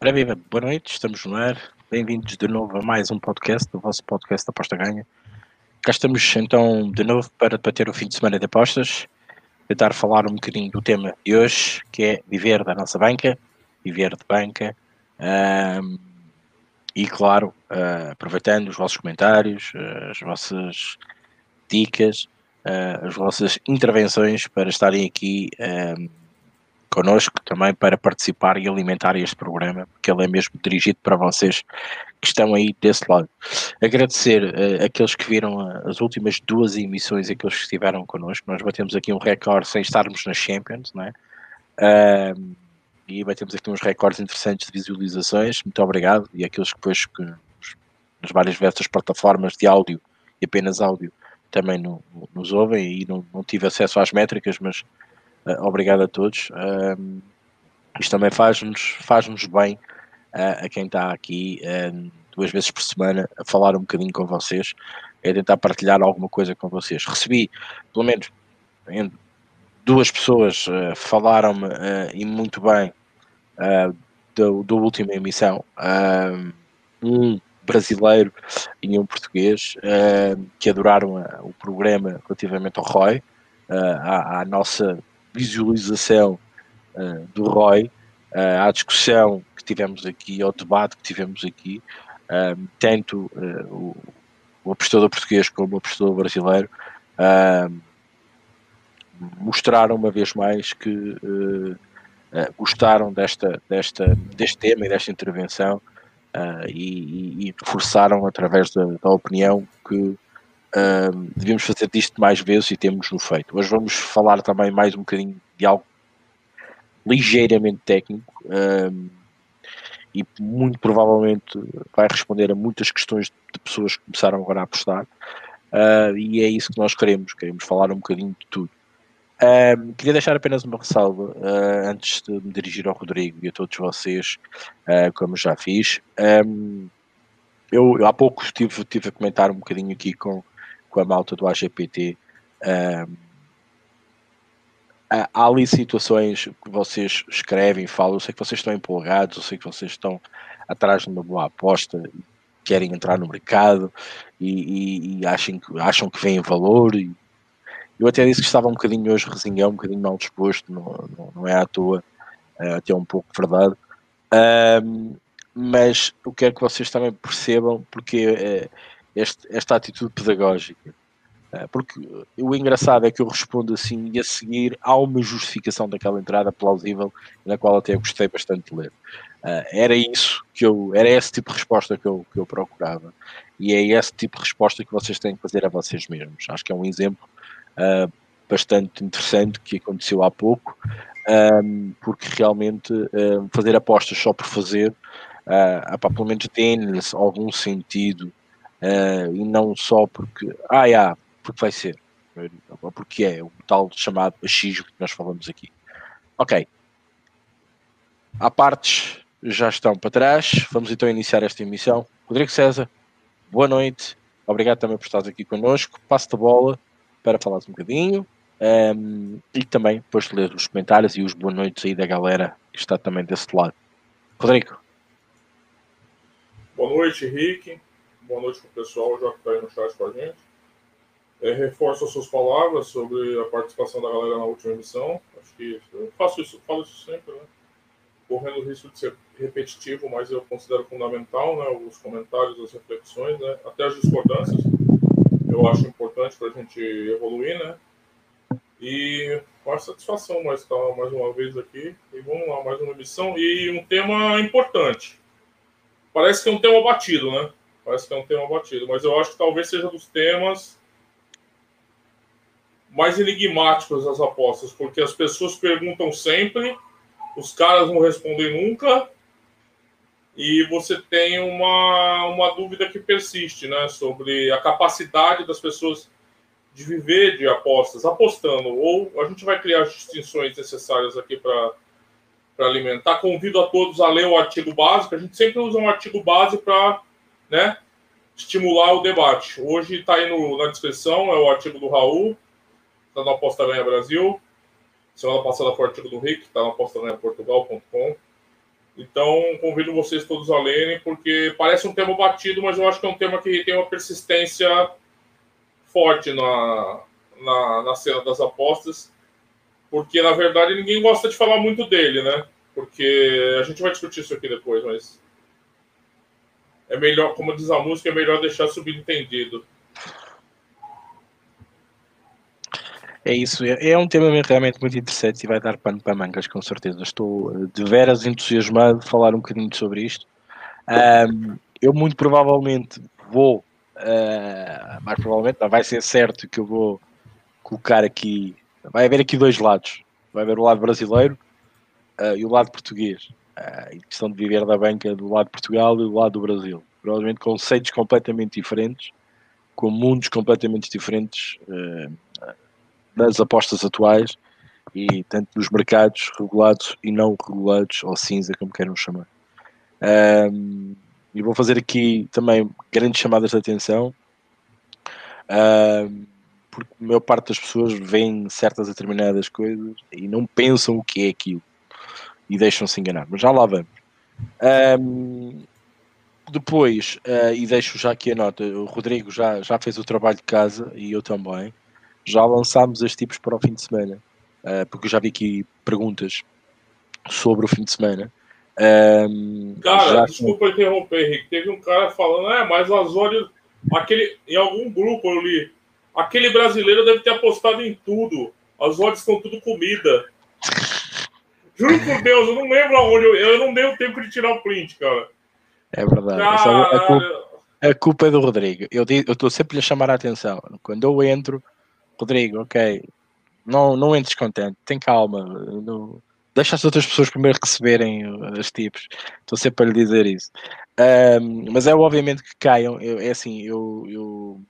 Ora viva, boa noite, estamos no ar. Bem-vindos de novo a mais um podcast, o vosso podcast da Aposta Ganha. Cá estamos então de novo para debater o fim de semana de apostas, tentar falar um bocadinho do tema de hoje, que é viver da nossa banca, viver de banca. Um, e claro, uh, aproveitando os vossos comentários, uh, as vossas dicas, uh, as vossas intervenções para estarem aqui connosco também para participar e alimentar este programa, porque ele é mesmo dirigido para vocês que estão aí desse lado. Agradecer uh, aqueles que viram as últimas duas emissões, aqueles que estiveram connosco. Nós batemos aqui um recorde sem estarmos nas Champions, não é? Uh, e batemos aqui uns recordes interessantes de visualizações. Muito obrigado. E aqueles que depois que nas várias diversas plataformas de áudio e apenas áudio também no, nos ouvem e não, não tive acesso às métricas, mas obrigado a todos. Uh, isto também faz-nos faz -nos bem uh, a quem está aqui duas vezes por semana a falar um bocadinho com vocês, a tentar partilhar alguma coisa com vocês. Recebi, pelo menos, duas pessoas falaram-me e muito bem do, do última emissão. um brasileiro e um português que adoraram o programa relativamente ao Roy, à, à nossa visualização uh, do ROI, uh, à discussão que tivemos aqui, ao debate que tivemos aqui, uh, tanto o, o apostador português como o apostador brasileiro mostraram uma vez mais que gostaram desta, desta, deste tema e desta intervenção e, e, e, reforçaram através da, da opinião que Uh, devíamos fazer disto mais vezes e temos no feito. Hoje vamos falar também mais um bocadinho de algo ligeiramente técnico uh, e muito provavelmente vai responder a muitas questões de pessoas que começaram agora a apostar. Uh, e é isso que nós queremos, queremos falar um bocadinho de tudo. queria deixar apenas uma ressalva ah, antes de me dirigir ao Rodrigo e a todos vocês, ah, como já fiz. Um, eu, eu, há pouco estive, estive a comentar um bocadinho aqui com, com a malta do AGPT. Um, há ali situações que vocês escrevem, falam, eu sei que vocês estão empolgados, eu sei que vocês estão atrás de uma boa aposta, querem entrar no mercado e, e, e acham, que, acham que vem valor. E eu até disse que estava um bocadinho hoje resinhão, um bocadinho mal disposto, não, não, não é à toa, é até um pouco verdade. Um, mas eu quero que vocês também percebam porque é, este, esta atitude pedagógica. Eh, porque o engraçado é que eu respondo assim e a seguir há uma justificação daquela entrada plausível na qual até gostei bastante de ler. Uh, era isso que eu, era esse tipo de resposta que eu, que eu procurava e é esse tipo de resposta que vocês têm que fazer a vocês mesmos. Acho que é um exemplo uh, bastante interessante que aconteceu há pouco, um, porque realmente fazer apostas só por fazer, uh, pelo menos tem-lhes algum sentido uh, e não só porque, ah, yeah, porque vai ser, porque é o tal chamado achismo que nós falamos aqui. Ok. Há partes já estão para trás, vamos então iniciar esta emissão. Rodrigo César, boa noite, obrigado também por estar aqui connosco. Passo-te a bola para falar um bocadinho um, ehm, e também depois de ler os comentários e os boas noites aí da galera que está também desse lado. Rodrigo. Boa noite, Henrique boa noite para o pessoal já que está aí no chat com a gente. É, reforço as suas palavras sobre a participação da galera na última emissão. Acho que eu faço isso, falo isso sempre, né? Correndo o risco de ser repetitivo, mas eu considero fundamental, né? Os comentários, as reflexões, né? Até as discordâncias. Eu acho importante para a gente evoluir, né? E com satisfação mais estar mais uma vez aqui. E vamos lá, mais uma emissão. E um tema importante. Parece que é um tema batido, né? Parece que é um tema batido, mas eu acho que talvez seja dos temas mais enigmáticos das apostas, porque as pessoas perguntam sempre, os caras não respondem nunca, e você tem uma, uma dúvida que persiste, né, sobre a capacidade das pessoas de viver de apostas, apostando, ou a gente vai criar as distinções necessárias aqui para alimentar. Convido a todos a ler o artigo básico, a gente sempre usa um artigo base para né, estimular o debate. Hoje está aí no, na descrição, é o artigo do Raul, está no Aposta Ganha Brasil. Semana passada foi o artigo do Rick, está no apostaganhaportugal.com. Então, convido vocês todos a lerem, porque parece um tema batido, mas eu acho que é um tema que tem uma persistência forte na, na, na cena das apostas, porque, na verdade, ninguém gosta de falar muito dele, né? Porque a gente vai discutir isso aqui depois, mas é melhor, como diz a música, é melhor deixar subentendido. É isso, é, é um tema realmente muito interessante e vai dar pano para mangas, com certeza. Estou eh, de veras entusiasmado de falar um bocadinho sobre isto. Um, eu muito provavelmente vou, uh, mais provavelmente, não vai ser certo que eu vou colocar aqui. Vai haver aqui dois lados. Vai haver o lado brasileiro uh, e o lado português. Uh, e questão de viver da banca do lado de Portugal e do lado do Brasil. Provavelmente conceitos completamente diferentes, com mundos completamente diferentes. Uh, das apostas atuais e tanto dos mercados regulados e não regulados, ou cinza, como queiram chamar. Um, e vou fazer aqui também grandes chamadas de atenção, um, porque a maior parte das pessoas veem certas determinadas coisas e não pensam o que é aquilo e deixam-se enganar. Mas já lá vamos. Um, depois, uh, e deixo já aqui a nota, o Rodrigo já, já fez o trabalho de casa e eu também já lançámos as tipos para o fim de semana, uh, porque já vi aqui perguntas sobre o fim de semana. Um, cara, desculpa interromper, Henrique. Teve um cara falando, é, mas o Azório, aquele, em algum grupo eu li, aquele brasileiro deve ter apostado em tudo. As odds estão tudo comida. Juro por Deus, eu não lembro aonde. Eu, eu não dei o tempo de tirar o print, cara. É verdade. A culpa, a culpa é do Rodrigo. Eu estou sempre a chamar a atenção. Quando eu entro, Rodrigo, ok, não, não entres contente, tem calma, não, deixa as outras pessoas primeiro receberem os tipos, estou sempre a lhe dizer isso. Um, mas é obviamente que caiam, eu, é assim, eu, eu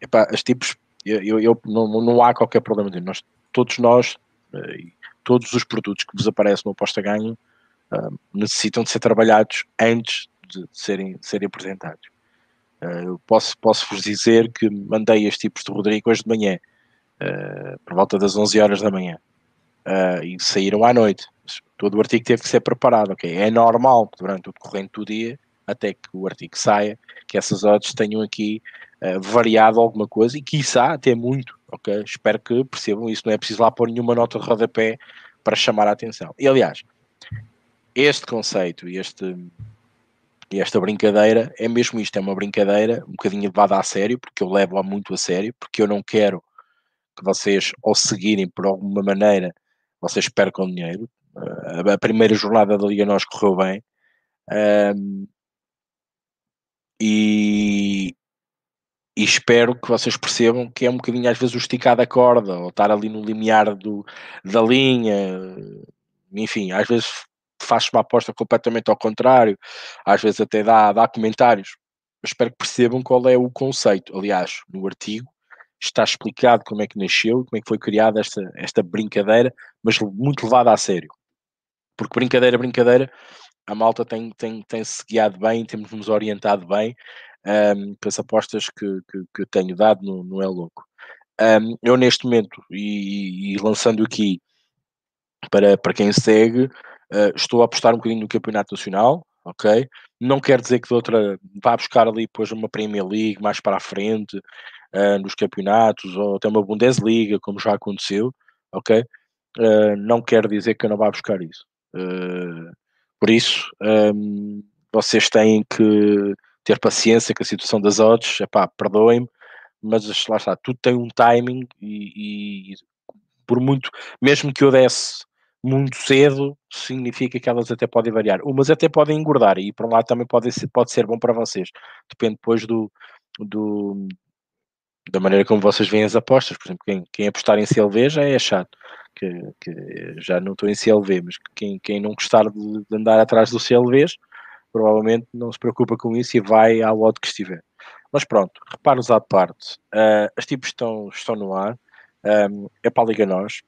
epá, os tipos, eu, eu, eu não, não há qualquer problema nós, todos nós, uh, todos os produtos que vos aparecem no aposta ganho uh, necessitam de ser trabalhados antes de serem, de serem apresentados. Uh, eu posso, posso vos dizer que mandei estes tipos de Rodrigo hoje de manhã, uh, por volta das 11 horas da manhã, e saíram à noite. Todo o artigo teve que ser preparado, ok? É normal durante o decorrente do dia, até que o artigo saia, que essas odds tenham aqui variado alguma coisa e quiçá até muito, ok? Espero que percebam isso, não é preciso lá pôr nenhuma nota de rodapé para chamar a atenção. E aliás, este conceito e este esta brincadeira é mesmo isto, é uma brincadeira um bocadinho levada a sério, porque eu levo-a muito a sério, porque eu não quero que vocês, ao seguirem por alguma maneira, vocês percam dinheiro. Uh, a primeira jornada da Liga Nós correu bem. Um, e, e, espero que vocês percebam que é um bocadinho às vezes o esticar da corda, ou estar ali no limiar do, da linha, enfim, às vezes faz uma aposta completamente ao contrário, às vezes até dá, dá comentários. Mas espero que percebam qual é o conceito. Aliás, no artigo está explicado como é que nasceu, como é que foi criada esta, esta brincadeira, mas muito levada a sério. Porque brincadeira, brincadeira, a malta tem, tem, tem se guiado bem, temos-nos orientado bem um, as apostas que, que, que, tenho dado no, no É Louco. Um, eu neste momento, e, e, lançando aqui para, para quem segue, Uh, estou a apostar um bocadinho no Campeonato Nacional, ok? Não quer dizer que de outra vá buscar ali depois uma Premier League mais para a frente uh, nos campeonatos ou até uma Bundesliga, como já aconteceu, ok? Uh, não quer dizer que eu não vá buscar isso. por isso, um, vocês têm que ter paciência com a situação das odds, epá, perdoem-me, mas lá está, tudo tem um timing e, e por muito, mesmo que eu desse muito cedo, significa que elas até podem variar. Umas até podem engordar e por um lado também pode ser, pode ser bom para vocês. Depende depois do, do, da maneira como vocês veem as apostas. Por exemplo, quem, quem apostar em CLV já é chato, que, que já não estou em CLV, mas quem, quem não gostar de, de andar atrás do CLVs, provavelmente não se preocupa com isso e vai ao lado que estiver. Mas pronto, reparos à parte. Uh, as tipos estão, estão no ar. Um, é para a Liga Nós.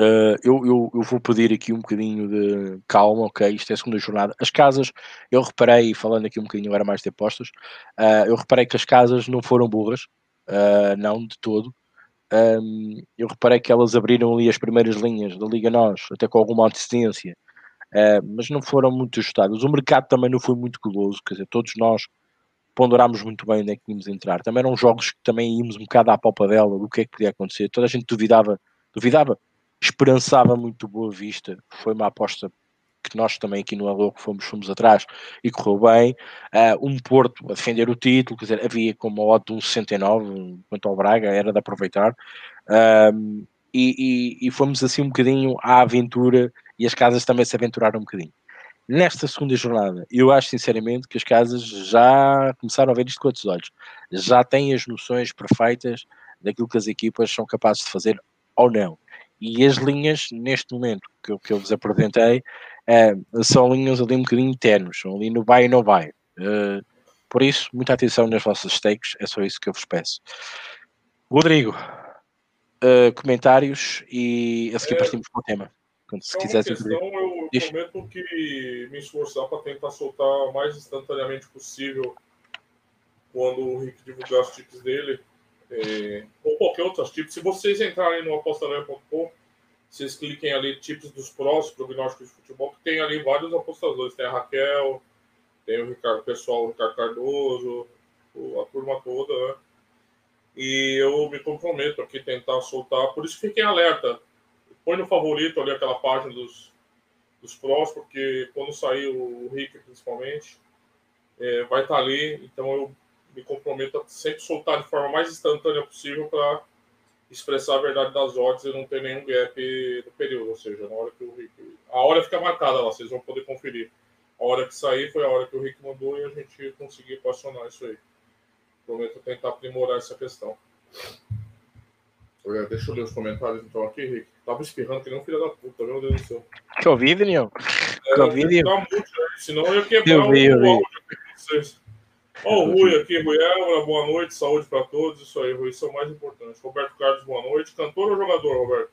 Uh, eu, eu, eu, vou pedir aqui um bocadinho de calma, ok? Isto é a segunda jornada. As casas, eu reparei, falando aqui um bocadinho agora mais de apostas, uh, eu reparei que as casas não foram burras, não de todo. Um, eu reparei que elas abriram ali as primeiras linhas da Liga Nós, até com alguma antecedência, uh, mas não foram muito ajustadas. O mercado também não foi muito goloso, quer dizer, todos nós ponderámos muito bem onde é que íamos entrar. Também eram jogos que também íamos um bocado à palpa dela, do que é que podia acontecer. Toda a gente duvidava, duvidava, esperançava muito boa vista. Foi uma aposta que nós também aqui no Alô fomos, fomos atrás e correu bem. Uh, um Porto a defender o título, quer dizer, havia como odd de um 69 quanto ao Braga, era de aproveitar. Um, e, e, e, fomos assim um bocadinho à aventura e as casas também se aventuraram um bocadinho. Nesta segunda jornada, eu acho sinceramente que as casas já começaram a ver isto com outros olhos, já têm as noções perfeitas daquilo que as equipas são capazes de fazer ou não. E as linhas, neste momento que, que eu vos apresentei, uh, são linhas ali um bocadinho ternos, são ali no vai e não vai. Uh, por isso, muita atenção nas vossas stakes, é só isso que eu vos peço. Rodrigo, uh, comentários e a seguir é, partimos para o tema. Quando se quiser questão, eu Deixa. prometo que me esforçar para tentar soltar o mais instantaneamente possível quando o Rick divulgar os tips dele. É, ou qualquer outro tipo. Se vocês entrarem no apostaria.com, vocês cliquem ali tips dos prós, prognósticos de futebol, que tem ali vários apostadores. Tem a Raquel, tem o Ricardo, pessoal, o Ricardo Cardoso, a turma toda, né? E eu me comprometo aqui a tentar soltar. Por isso fiquem alerta. Põe no favorito ali aquela página dos, dos prós, porque quando sair o Rick, principalmente, é, vai estar ali. Então eu me comprometo a sempre soltar de forma mais instantânea possível para expressar a verdade das odds e não ter nenhum gap no período. Ou seja, na hora que o Rick. A hora fica marcada lá, vocês vão poder conferir. A hora que sair foi a hora que o Rick mandou e a gente conseguiu equacionar isso aí. Prometo tentar aprimorar essa questão. Deixa eu ler os comentários então aqui, Rick. Tava espirrando que nem um filho da puta, meu Deus do céu. Covid, Daniel? É, Covid? Tá muito, senão eu ia quebrar eu vi, o, eu áudio aqui com vocês. Ó, o Rui aqui, Rui Évora, boa noite, saúde para todos. Isso aí, Rui, isso é o mais importante. Roberto Carlos, boa noite. Cantor ou jogador, Roberto?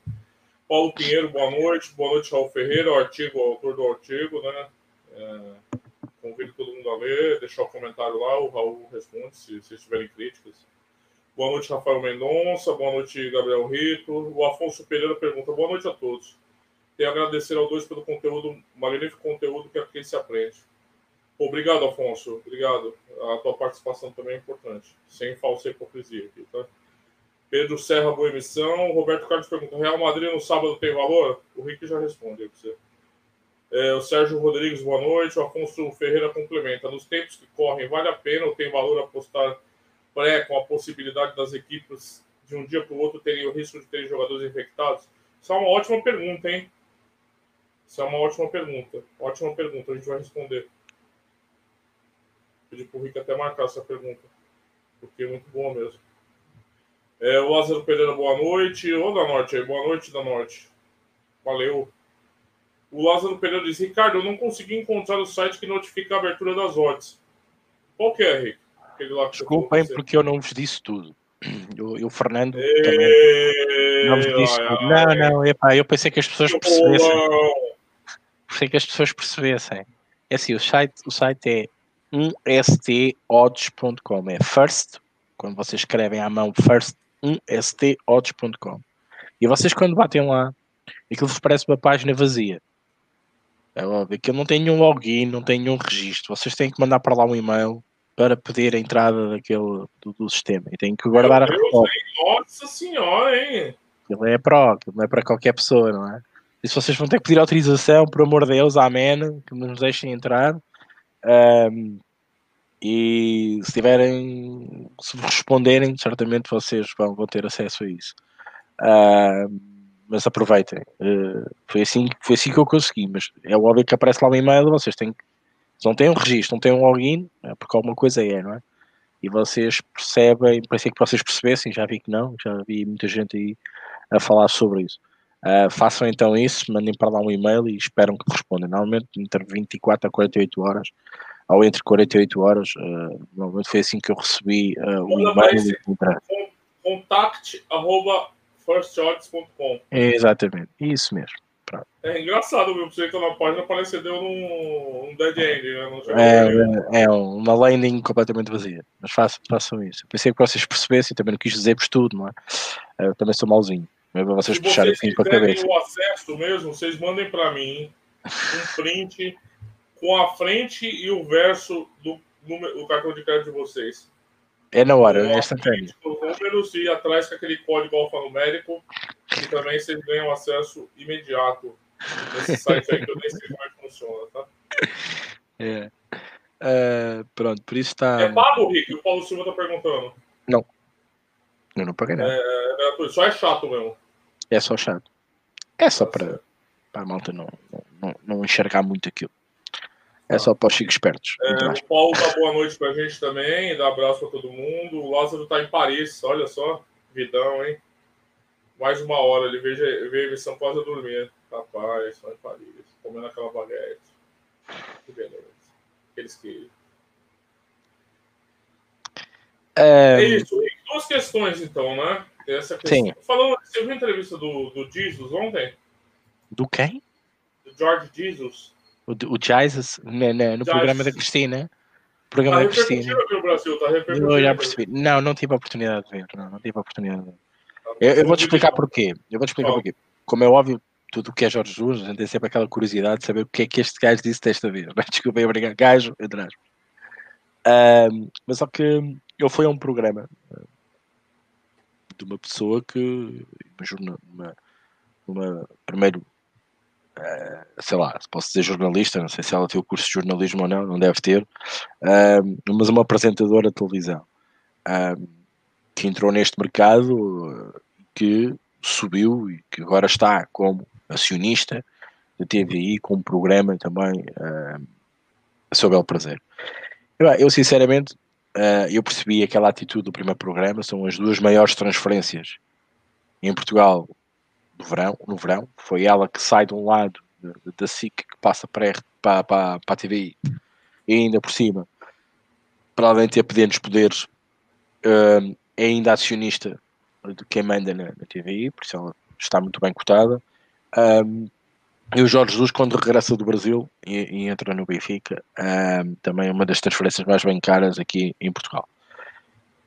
Paulo Pinheiro, boa noite. Boa noite, Raul Ferreira, o artigo, o autor do artigo, né? É... Convido todo mundo a ler, deixar o comentário lá, o Raul responde se, se tiverem críticas. Boa noite, Rafael Mendonça. Boa noite, Gabriel Rito. O Afonso Pereira pergunta: Boa noite a todos. A agradecer ao dois pelo conteúdo, magnífico conteúdo que aqui se aprende. Obrigado, Afonso. Obrigado. A tua participação também é importante. Sem falsa hipocrisia aqui, tá? Pedro Serra, boa emissão. Roberto Carlos pergunta: Real Madrid no sábado tem valor? O Rick já responde aí você. É, o Sérgio Rodrigues, boa noite. O Afonso Ferreira complementa. Nos tempos que correm, vale a pena ou tem valor apostar pré com a possibilidade das equipes de um dia para o outro terem o risco de terem jogadores infectados? Isso é uma ótima pergunta, hein? Isso é uma ótima pergunta. Ótima pergunta, a gente vai responder. Pedi para o Rico até marcar essa pergunta, porque é muito boa mesmo. É, o Lázaro Pereira, boa noite. Ô, da Norte aí, boa noite, da Norte. Valeu. O Lázaro Pereira diz: Ricardo, eu não consegui encontrar o site que notifica a abertura das odds. Qual que é, Rick? Desculpa, hein, porque eu não vos disse tudo. E o Fernando também não vos disse tudo. Não, não, epá, eu pensei que as pessoas percebessem. Pensei que as pessoas percebessem. É assim, o site, o site é 1stodds.com. É first, quando vocês escrevem à mão first, 1stodds.com. E vocês, quando batem lá, aquilo vos parece uma página vazia. É óbvio que não tem nenhum login, não tem nenhum registro. Vocês têm que mandar para lá um e-mail para pedir a entrada daquele, do, do sistema. E têm que guardar a resposta. Nossa senhora, hein? Aquilo é para, não é para qualquer pessoa, não é? E se vocês vão ter que pedir autorização, por amor de Deus, amém, que nos deixem entrar. Um, e se tiverem, se responderem, certamente vocês vão, vão ter acesso a isso. Mas aproveitem. Uh, foi, assim, foi assim que eu consegui, mas é óbvio que aparece lá um e-mail, vocês têm que. Se não têm um registro, não têm um login, é porque alguma coisa é, não é? E vocês percebem, parecia que vocês percebessem, já vi que não, já vi muita gente aí a falar sobre isso. Uh, façam então isso, mandem para lá um e-mail e esperam que respondam. Normalmente entre 24 a 48 horas, ou entre 48 horas, uh, normalmente foi assim que eu recebi uh, o e-mail. Contact arroba firstodds.com. É exatamente, isso mesmo. É engraçado, viu? Você entra na página, parece que deu num, dead end, né? é, é, uma landing completamente vazia. Mas façam, façam isso. Eu pensei que vocês percebessem, também não quis dizer-vos tudo, não é? Eu também sou malzinho. Mas vocês Se vocês assim com a cabeça. o acesso mesmo, vocês mandem para mim. um print com a frente e o verso do, do cartão de crédito de vocês. É na hora, é instantâneo. Os números e atrás com aquele código alfanumérico, que também vocês ganham acesso imediato nesse site aí que eu nem sei como é que funciona, tá? É. Uh, pronto, por isso está. É pago, Rick? O Paulo Silva tá perguntando. Não. Eu não paguei nada. É, é gratuito, só é chato mesmo. É só chato. É só para, para a malta não, não, não enxergar muito aquilo. É só para os chicos espertos. É, o Paulo dá boa noite para a gente também, dá abraço para todo mundo. O Lázaro está em Paris, olha só, vidão, hein? Mais uma hora, ele veio, veio em São Paulo dormir. Rapaz, só em Paris, comendo aquela baguete. Que beleza. Aqueles que. É, é isso, duas questões então, né? Essa questão. Sim. Falando, você viu a entrevista do, do Jesus ontem? Do quem? Do George Jesus. O, o né, né, no programa da Cristina. Programa tá da Cristina. No Brasil, tá eu já percebi. Não, não tive a oportunidade de ver. Não, não tive a oportunidade de ver. Tá eu, eu vou-te explicar porquê. Eu vou-te explicar oh. porquê. Como é óbvio, tudo o que é Jorge Jesus, a gente tem sempre aquela curiosidade de saber o que é que este gajo disse desta vez. Desculpa, obrigado, gajo, entre aspas. Um, mas só que ele foi a um programa de uma pessoa que, uma, uma, primeiro, uh, sei lá, posso dizer jornalista, não sei se ela tem o curso de jornalismo ou não, não deve ter, uh, mas uma apresentadora de televisão uh, que entrou neste mercado, que subiu e que agora está como acionista da TVI com um programa também uh, sobre o prazer. Eu, sinceramente eu percebi aquela atitude do primeiro programa, são as duas maiores transferências em Portugal no verão, no verão. foi ela que sai de um lado da SIC que passa para, para, para, para a TVI e ainda por cima para além de ter pequenos poderes uh, é ainda acionista de quem manda na, na TVI, por isso ela está muito bem cotada um, e o Jorge Jesus, quando regressa do Brasil e, e entra no Benfica, um, também é uma das transferências mais bem caras aqui em Portugal.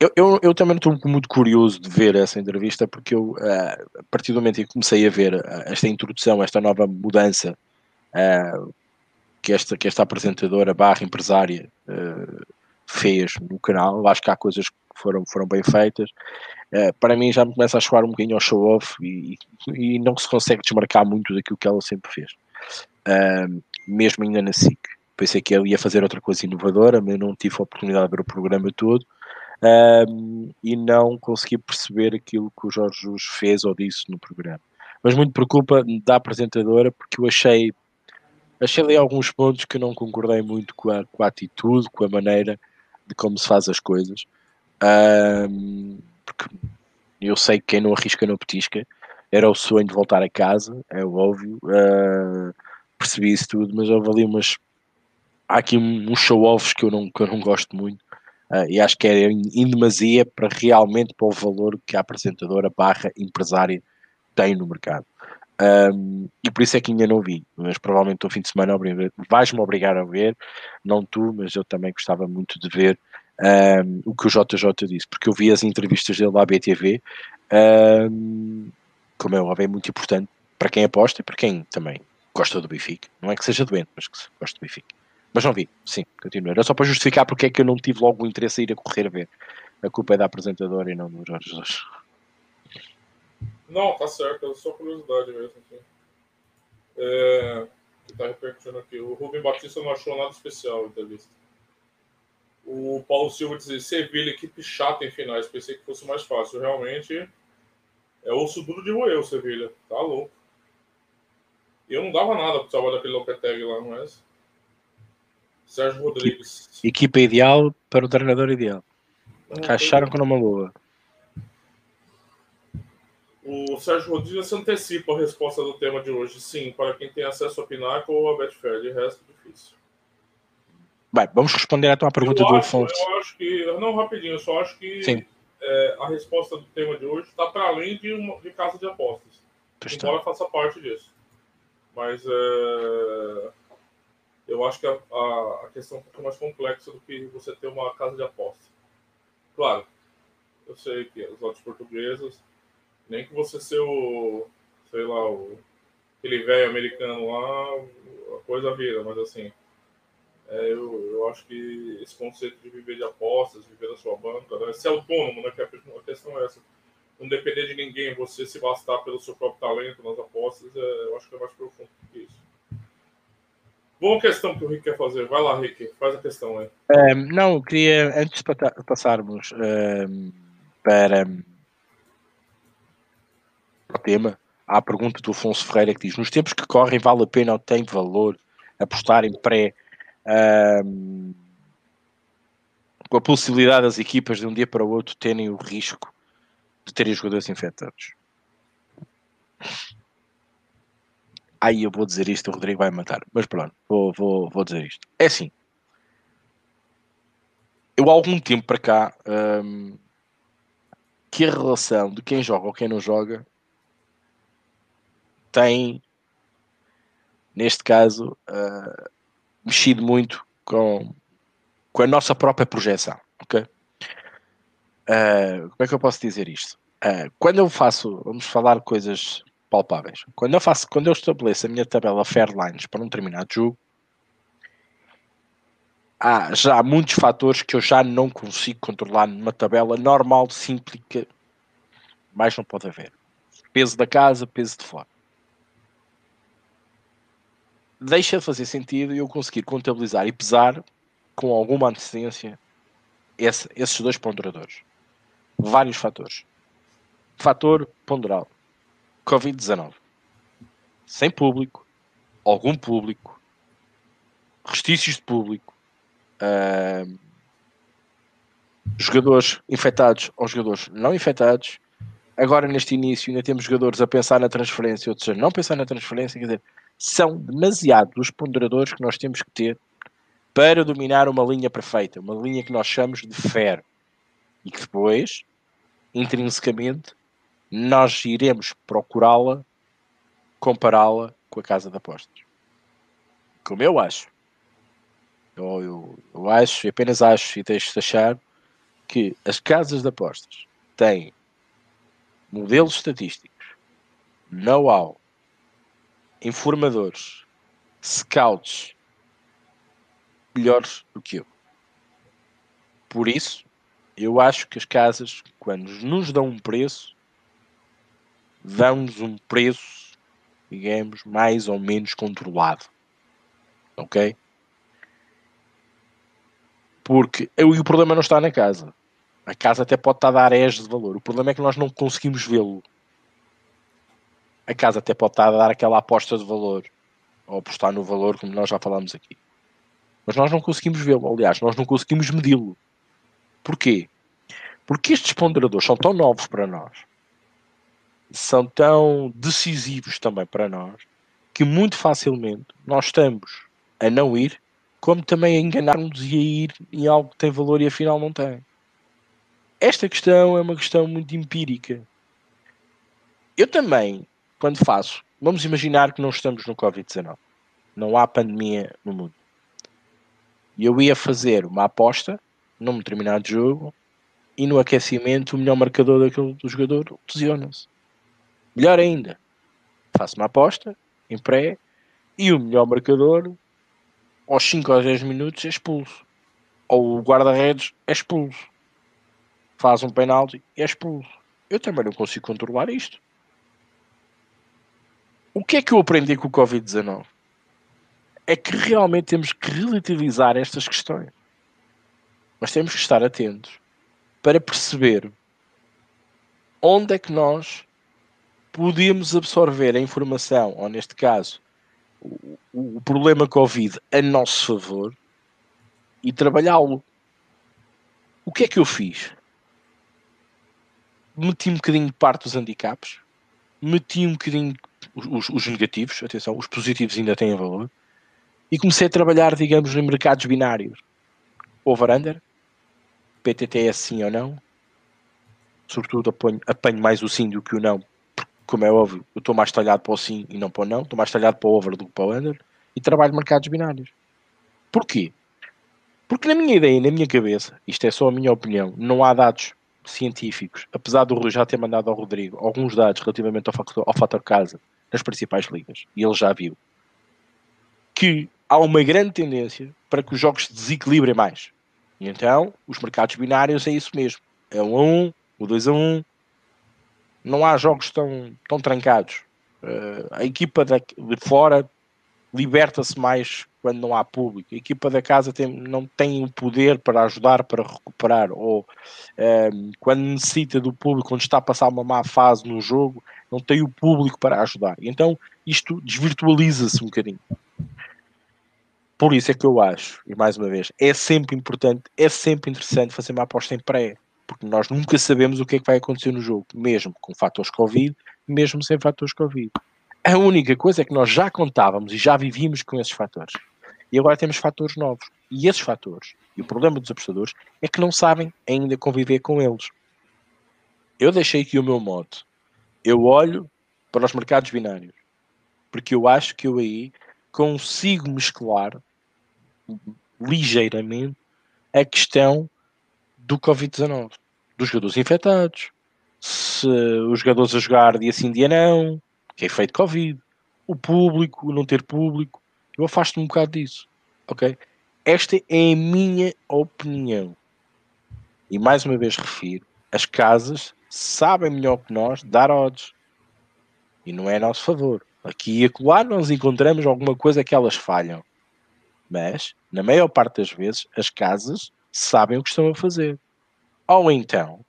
Eu, eu, eu também estou muito curioso de ver essa entrevista, porque eu, uh, a partir do momento em que comecei a ver uh, esta introdução, esta nova mudança uh, que, esta, que esta apresentadora barra empresária fez no canal, acho que há coisas que foram, foram bem feitas. Uh, para mim já me começa a soar um bocadinho ao show-off e, e, não se consegue desmarcar muito daquilo que ela sempre fez. Uh, mesmo ainda na SIC. Pensei que ela ia fazer outra coisa inovadora, mas não tive a oportunidade de ver o programa todo. Uh, e não consegui perceber aquilo que o Jorge Jesus fez ou disse no programa. Mas muito por culpa da apresentadora, porque eu achei achei ali alguns pontos que eu não concordei muito com a, com a atitude, com a maneira de como se faz as coisas. Um, porque eu sei que quem não arrisca não petisca. Era o sonho de voltar a casa, é óbvio. Uh, percebi isso tudo, mas houve ali umas. Há aqui uns show-offs que, eu não, que eu não gosto muito. Uh, e acho que é em demasia para realmente para o valor que a apresentadora barra empresária tem no mercado. Um, e por isso é que ainda não vi, mas provavelmente no fim de semana vais-me obrigar a ver, não tu, mas eu também gostava muito de ver um, o que o JJ disse, porque eu vi as entrevistas dele à BTV, um, como é óbvio, é muito importante para quem aposta e para quem também gosta do Benfica. Não é que seja doente, mas que gosta do Benfica. Mas não vi, sim, continuo. Era só para justificar porque é que eu não tive logo o interesse a ir a correr a ver. A culpa é da apresentadora e não do Jorge Jesus. Não, tá certo, é só curiosidade mesmo. Assim. É, que tá repercutindo aqui. O Rubem Batista não achou nada especial na entrevista. O Paulo Silva diz: Sevilha, equipe chata em finais. Pensei que fosse mais fácil. Realmente é osso duro de roer o Sevilha. Tá louco. E eu não dava nada pro trabalho daquele Lopetegui lá, mas. Sérgio Rodrigues. Equipa ideal para o treinador ideal. Acharam que não é uma boa. O Sérgio Rodrigues antecipa a resposta do tema de hoje. Sim, para quem tem acesso a Pinaco ou a Betfair. De resto, difícil. Bem, vamos responder à tua pergunta eu do acho, Eu acho que. Não, rapidinho, eu só acho que é, a resposta do tema de hoje está para além de, uma, de casa de apostas. Está. Embora faça parte disso. Mas é, eu acho que a, a, a, questão é um pouco mais complexa do que você ter uma casa de apostas. Claro, eu sei que as lojas portuguesas, nem que você ser o, sei lá, o, aquele velho americano lá, coisa vira, mas assim, é, eu, eu acho que esse conceito de viver de apostas, viver da sua banca, né? ser autônomo, né? Que a questão é essa. Não depender de ninguém, você se bastar pelo seu próprio talento nas apostas, é, eu acho que é mais profundo que isso. Boa questão que o Rick quer fazer. Vai lá, Rick, faz a questão aí. Um, não, eu queria, antes de passarmos um, para o tema, há a pergunta do Afonso Ferreira que diz: Nos tempos que correm, vale a pena ou tem valor apostar em pré com a possibilidade das equipas de um dia para o outro terem o risco de terem jogadores infectados? Aí eu vou dizer isto, o Rodrigo vai matar. Mas pronto, vou, vou, vou dizer isto. É assim. Eu há algum tempo para cá um, que a relação de quem joga ou quem não joga tem, neste caso, uh, mexido muito com, com a nossa própria projeção, ok? Uh, como é que eu posso dizer isto? Uh, quando eu faço, vamos falar coisas palpáveis. Quando eu faço, quando eu estabeleço a minha tabela Fairlines para um determinado jogo, há já muitos fatores que eu já não consigo controlar numa tabela normal, simplica, mais não pode haver. Peso da casa, peso de fora deixa de fazer sentido eu conseguir contabilizar e pesar com alguma antecedência esse, esses dois ponderadores. Vários fatores. Fator ponderal. Covid-19. Sem público, algum público, restícios de público, uh, jogadores infectados ou jogadores não infectados. Agora, neste início, ainda temos jogadores a pensar na transferência, outros a não pensar na transferência. Quer dizer, são demasiados os ponderadores que nós temos que ter para dominar uma linha perfeita, uma linha que nós chamamos de fair e que depois, intrinsecamente, nós iremos procurá-la, compará-la com a casa de apostas. Como eu acho. Eu, eu, eu acho, apenas acho e deixo-te achar que as casas de apostas têm modelos estatísticos, know-how, informadores, scouts melhores do que eu. Por isso, eu acho que as casas, quando nos dão um preço, dão-nos um preço, digamos, mais ou menos controlado. Ok? Porque o problema não está na casa. A casa até pode estar a dar ES de valor. O problema é que nós não conseguimos vê-lo a casa até pode estar a dar aquela aposta de valor, ou apostar no valor, como nós já falámos aqui. Mas nós não conseguimos vê-lo, aliás, nós não conseguimos medi-lo. Porquê? Porque estes ponderadores são tão novos para nós, são tão decisivos também para nós, que muito facilmente nós estamos a não ir, como também a enganar-nos e a ir em algo que tem valor e afinal não tem. Esta questão é uma questão muito empírica. Eu também quando faço, vamos imaginar que não estamos no Covid-19, não há pandemia no mundo. E eu ia fazer uma aposta num determinado jogo e no aquecimento o melhor marcador daquele do jogador lesiona-se. Melhor ainda, faço uma aposta em pré e o melhor marcador aos 5 ou 10 minutos é expulso. Ou o guarda-redes é expulso. Faz um penalti e é expulso. Eu também não consigo controlar isto. O que é que eu aprendi com o Covid-19? É que realmente temos que relativizar estas questões. Mas temos que estar atentos para perceber onde é que nós podemos absorver a informação, ou neste caso, o, o problema Covid a nosso favor e trabalhá-lo. O que é que eu fiz? Meti um bocadinho de parte dos handicaps, meti um bocadinho os, os, negativos, atenção, os positivos ainda têm valor, e comecei a trabalhar, digamos, em mercados binários. Over-under, PTT é sim ou não, sobretudo apanho, apanho mais o sim do que o não, como é óbvio, eu estou mais talhado para o sim e não para o não, estou mais talhado para o over do que para o under, e trabalho mercados binários. Porquê? Porque na minha ideia, na minha cabeça, isto é só a minha opinião, não há dados científicos, apesar do Rui já ter mandado ao Rodrigo alguns dados relativamente ao fator, ao fator casa nas principais ligas, e ele já viu que há uma grande tendência para que os jogos se desequilibrem mais. E então, os mercados binários é isso mesmo. É um a um, o 2 a 1. Não há jogos tão, tão trancados. Uh, a equipa de fora liberta-se mais quando não há público. A equipa da casa tem, não tem o poder para ajudar, para recuperar, ou um, quando necessita do público, quando está a passar uma má fase no jogo, não tem o público para ajudar. Então isto desvirtualiza-se um bocadinho. Por isso é que eu acho, e mais uma vez, é sempre importante, é sempre interessante fazer uma aposta em pré, porque nós nunca sabemos o que é que vai acontecer no jogo, mesmo com fatores Covid, mesmo sem fatores Covid. A única coisa é que nós já contávamos e já vivíamos com esses fatores. E agora temos fatores novos. E esses fatores, e o problema dos apostadores, é que não sabem ainda conviver com eles. Eu deixei aqui o meu modo. Eu olho para os mercados binários. Porque eu acho que eu aí consigo mesclar ligeiramente a questão do Covid-19. Dos jogadores infectados. Se os jogadores a jogar dia sim, dia não. Que é efeito Covid. O público, o não ter público eu afasto-me um bocado disso. Ok? Esta é a minha opinião. E mais uma vez refiro: as casas sabem melhor que nós dar odds. E não é a nosso favor. Aqui e acolá nós encontramos alguma coisa que elas falham. Mas, na maior parte das vezes, as casas sabem o que estão a fazer. Ou então,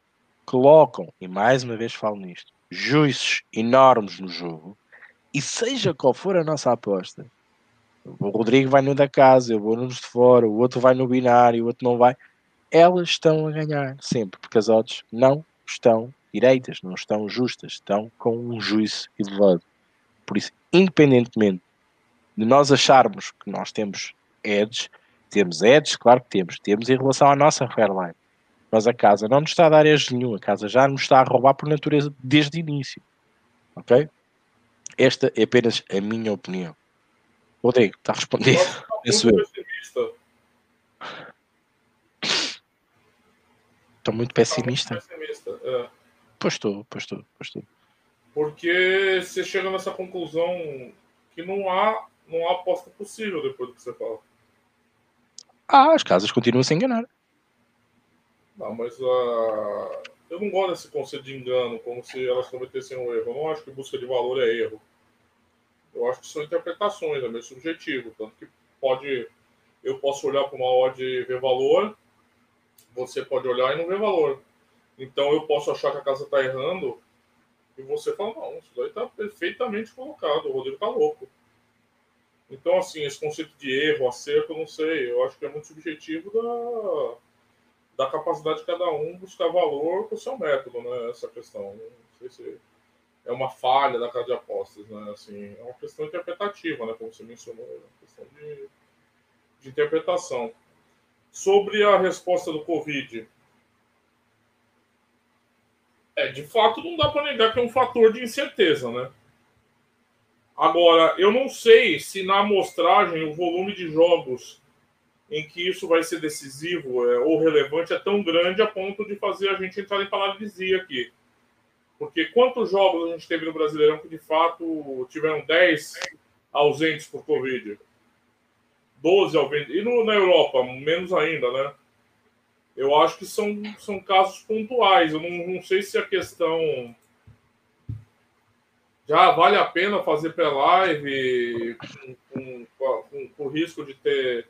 colocam, e mais uma vez falo nisto, juízes enormes no jogo, e seja qual for a nossa aposta, o Rodrigo vai no da casa, eu vou nos de fora, o outro vai no binário, o outro não vai. Elas estão a ganhar sempre, porque as odds não estão direitas, não estão justas, estão com um juízo elevado. Por isso, independentemente de nós acharmos que nós temos edges, temos edges, claro que temos, temos em relação à nossa Fairline. Mas a casa não nos está a dar edges nenhum, a casa já nos está a roubar por natureza desde o início. Ok? Esta é apenas a minha opinião. Rodrigo, está respondido. Isso eu. Estou muito pessimista. Muito pessimista é. Pois estou, pois estou, pois estou. Porque você chega nessa conclusão que não há, não há aposta possível depois do que você fala. Ah, as casas continuam a se enganar. Não, mas uh, eu não gosto desse conceito de engano, como se elas cometessem um erro. Eu não acho que busca de valor é erro. Eu acho que são interpretações, é meio subjetivo. Tanto que pode. Eu posso olhar para uma odd e ver valor, você pode olhar e não ver valor. Então eu posso achar que a casa está errando e você fala, não, isso daí está perfeitamente colocado, o Rodrigo está louco. Então, assim, esse conceito de erro, acerto, eu não sei. Eu acho que é muito subjetivo da, da capacidade de cada um buscar valor com o seu método, né? Essa questão. Não sei se é uma falha da casa de apostas, né? Assim, é uma questão interpretativa, né? Como você mencionou, é uma questão de, de interpretação. Sobre a resposta do Covid, é, de fato, não dá para negar que é um fator de incerteza, né? Agora, eu não sei se na amostragem o volume de jogos em que isso vai ser decisivo é, ou relevante é tão grande a ponto de fazer a gente entrar em paralisia aqui. Porque quantos jogos a gente teve no Brasileirão que de fato tiveram 10 ausentes por Covid? 12 ausentes. E no, na Europa, menos ainda, né? Eu acho que são, são casos pontuais. Eu não, não sei se a questão. Já vale a pena fazer pré-live com, com, com, com, o risco de ter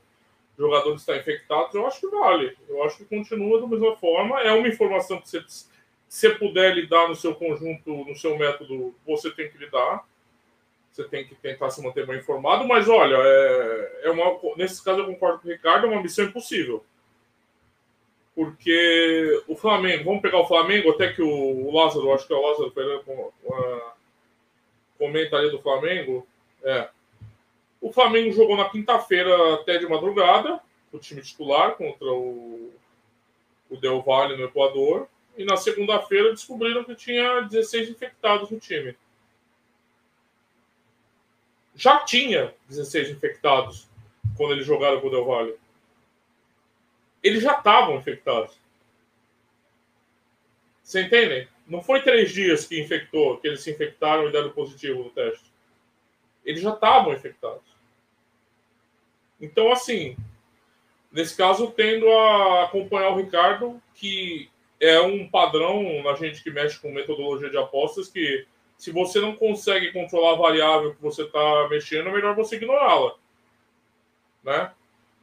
jogadores estar infectados? Eu acho que vale. Eu acho que continua da mesma forma. É uma informação que você se puder lidar no seu conjunto, no seu método, você tem que lidar. Você tem que tentar se manter bem informado. Mas olha, é, é uma, nesse caso eu concordo com o Ricardo, é uma missão impossível. Porque o Flamengo, vamos pegar o Flamengo, até que o, Lázaro, acho que é o Lázaro comenta ali do Flamengo. É. O Flamengo jogou na quinta-feira até de madrugada, o time titular contra o, o Del Valle no Equador e na segunda-feira descobriram que tinha 16 infectados no time. Já tinha 16 infectados quando eles jogaram com o Del Valle. Eles já estavam infectados. Você entende? Não foi três dias que infectou, que eles se infectaram e deram positivo no teste. Eles já estavam infectados. Então, assim, nesse caso, tendo a acompanhar o Ricardo, que é um padrão na gente que mexe com metodologia de apostas, que se você não consegue controlar a variável que você está mexendo, é melhor você ignorá-la. Né?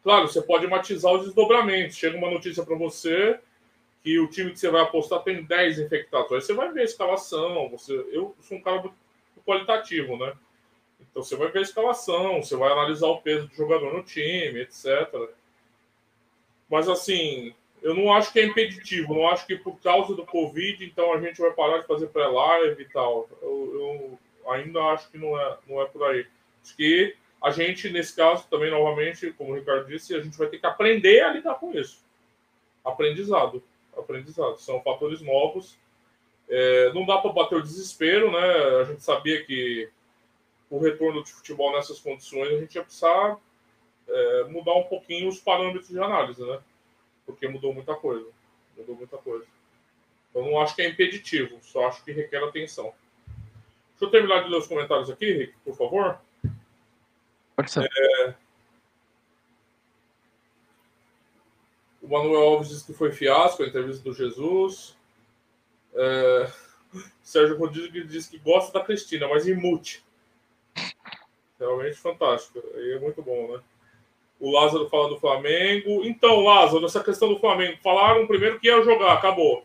Claro, você pode matizar os desdobramentos. Chega uma notícia para você que o time que você vai apostar tem 10 infectados. Aí você vai ver a escalação. Você, eu sou um cara qualitativo, né? Então você vai ver a escalação, você vai analisar o peso do jogador no time, etc. Mas assim, eu não acho que é impeditivo, não acho que por causa do Covid, então a gente vai parar de fazer pré-live e tal. Eu, eu, ainda acho que não é, não é por aí. Acho que a gente, nesse caso, também, novamente, como o Ricardo disse, a gente vai ter que aprender a lidar com isso. Aprendizado. Aprendizado. São fatores novos. É, não dá para bater o desespero, né? A gente sabia que o retorno de futebol nessas condições, a gente ia precisar é, mudar um pouquinho os parâmetros de análise, né? Porque mudou muita coisa. Mudou muita coisa. Eu não acho que é impeditivo, só acho que requer atenção. Deixa eu terminar de ler os comentários aqui, Rick, por favor. Pode ser. É... O Manuel Alves disse que foi fiasco a entrevista do Jesus. É... Sérgio Rodrigues diz que gosta da Cristina, mas imute. Realmente fantástico. Aí é muito bom, né? O Lázaro fala do Flamengo. Então, Lázaro, essa questão do Flamengo. Falaram primeiro que ia jogar, acabou.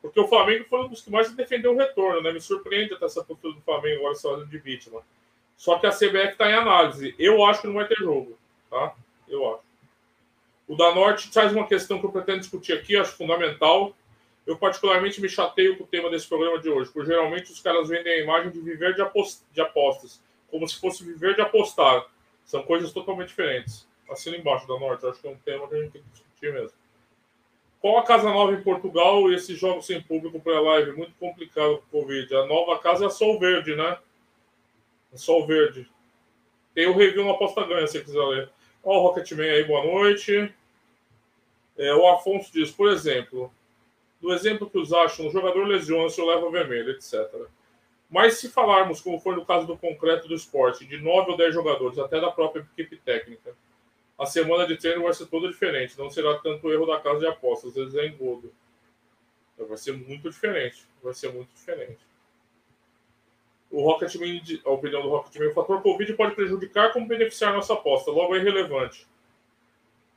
Porque o Flamengo foi um dos que mais defendeu o retorno, né? Me surpreende até essa postura do Flamengo agora se de vítima. Só que a CBF está em análise. Eu acho que não vai ter jogo, tá? Eu acho. O da Norte traz uma questão que eu pretendo discutir aqui, acho fundamental. Eu particularmente me chateio com o tema desse programa de hoje, porque geralmente os caras vendem a imagem de viver de, apostas, como se fosse viver de apostar. São coisas totalmente diferentes. Assina embaixo da Norte, acho que é um tema que a gente tem que discutir mesmo. Com a Casa Nova em Portugal e esses jogos sem público pré-live, muito complicado com o Covid. A nova casa é a Sol Verde, né? Sol Verde. Tem o review no Aposta Ganha, se quiser ler. Ó, o Rocketman aí, boa noite. É, o Afonso diz, por exemplo, do exemplo que os acham, um jogador lesiona-se ou leva vermelho, etc. Mas se falarmos, como foi no caso do concreto do esporte, de 9 ou 10 jogadores, até da própria equipe técnica, a semana de treino vai ser toda diferente. Não será tanto erro da casa de apostas, às vezes é engodo. Vai ser muito diferente. Vai ser muito diferente o Rocketman, a opinião do Rocketman, o fator Covid pode prejudicar como beneficiar nossa aposta, logo é irrelevante.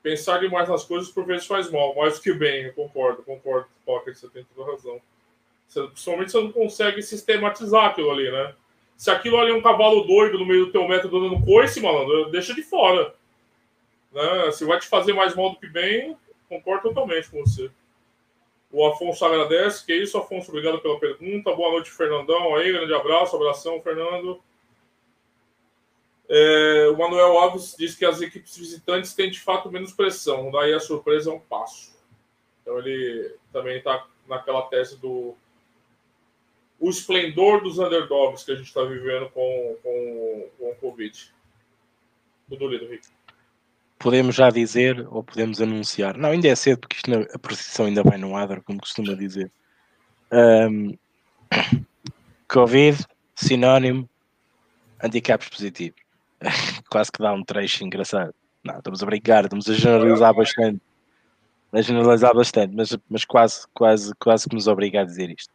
Pensar demais nas coisas por vezes faz mal, mais que bem, eu concordo, concordo, Pocket, você tem toda razão. Principalmente você não consegue sistematizar aquilo ali, né? Se aquilo ali é um cavalo doido no meio do teu método dando coice, malandro, deixa de fora. Né? Se vai te fazer mais mal do que bem, concordo totalmente com você. O Afonso agradece. Que isso, Afonso? Obrigado pela pergunta. Boa noite, Fernandão. Aí, grande abraço, abração, Fernando. É, o Manuel Alves diz que as equipes visitantes têm de fato menos pressão, daí a surpresa é um passo. Então ele também está naquela tese do o esplendor dos underdogs que a gente está vivendo com, com, com o Covid. Lido, Rick podemos já dizer ou podemos anunciar. Não, ainda é cedo, porque isto, a precisão ainda vai no adro, como costuma dizer. Um, Covid, sinónimo, handicaps positivos. Quase que dá um trecho engraçado. Não, estamos a brincar, estamos a generalizar bastante. A generalizar bastante, mas, mas quase, quase, quase que nos obriga a dizer isto.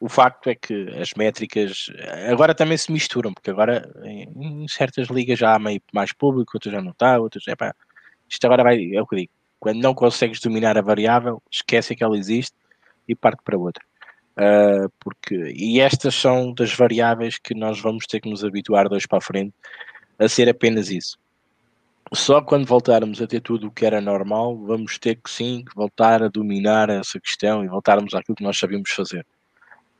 O facto é que as métricas agora também se misturam, porque agora em, certas ligas já há meio mais público, outras já não está, outras. Epá, isto agora vai, é o que digo. Quando não consegues dominar a variável, esquece que ela existe e parte para outra. Uh, porque, e estas são das variáveis que nós vamos ter que nos habituar dois para a frente a ser apenas isso. Só quando voltarmos a ter tudo o que era normal, vamos ter que sim voltar a dominar essa questão e voltarmos àquilo que nós sabíamos fazer.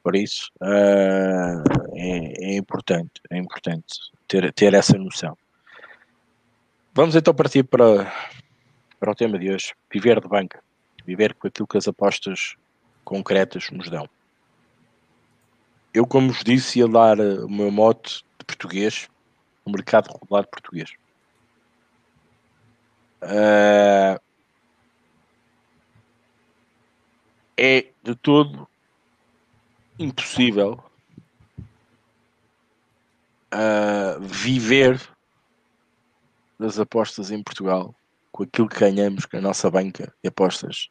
Por isso uh, é, é, importante, é importante ter, ter essa noção. Vamos então partir para, para o tema de hoje: viver de banca, viver com aquilo que as apostas concretas nos dão. Eu, como vos disse, ia dar o meu mote de português, o mercado regulado português. Uh, é de todo impossível uh, viver das apostas em Portugal com aquilo que ganhamos com a nossa banca de apostas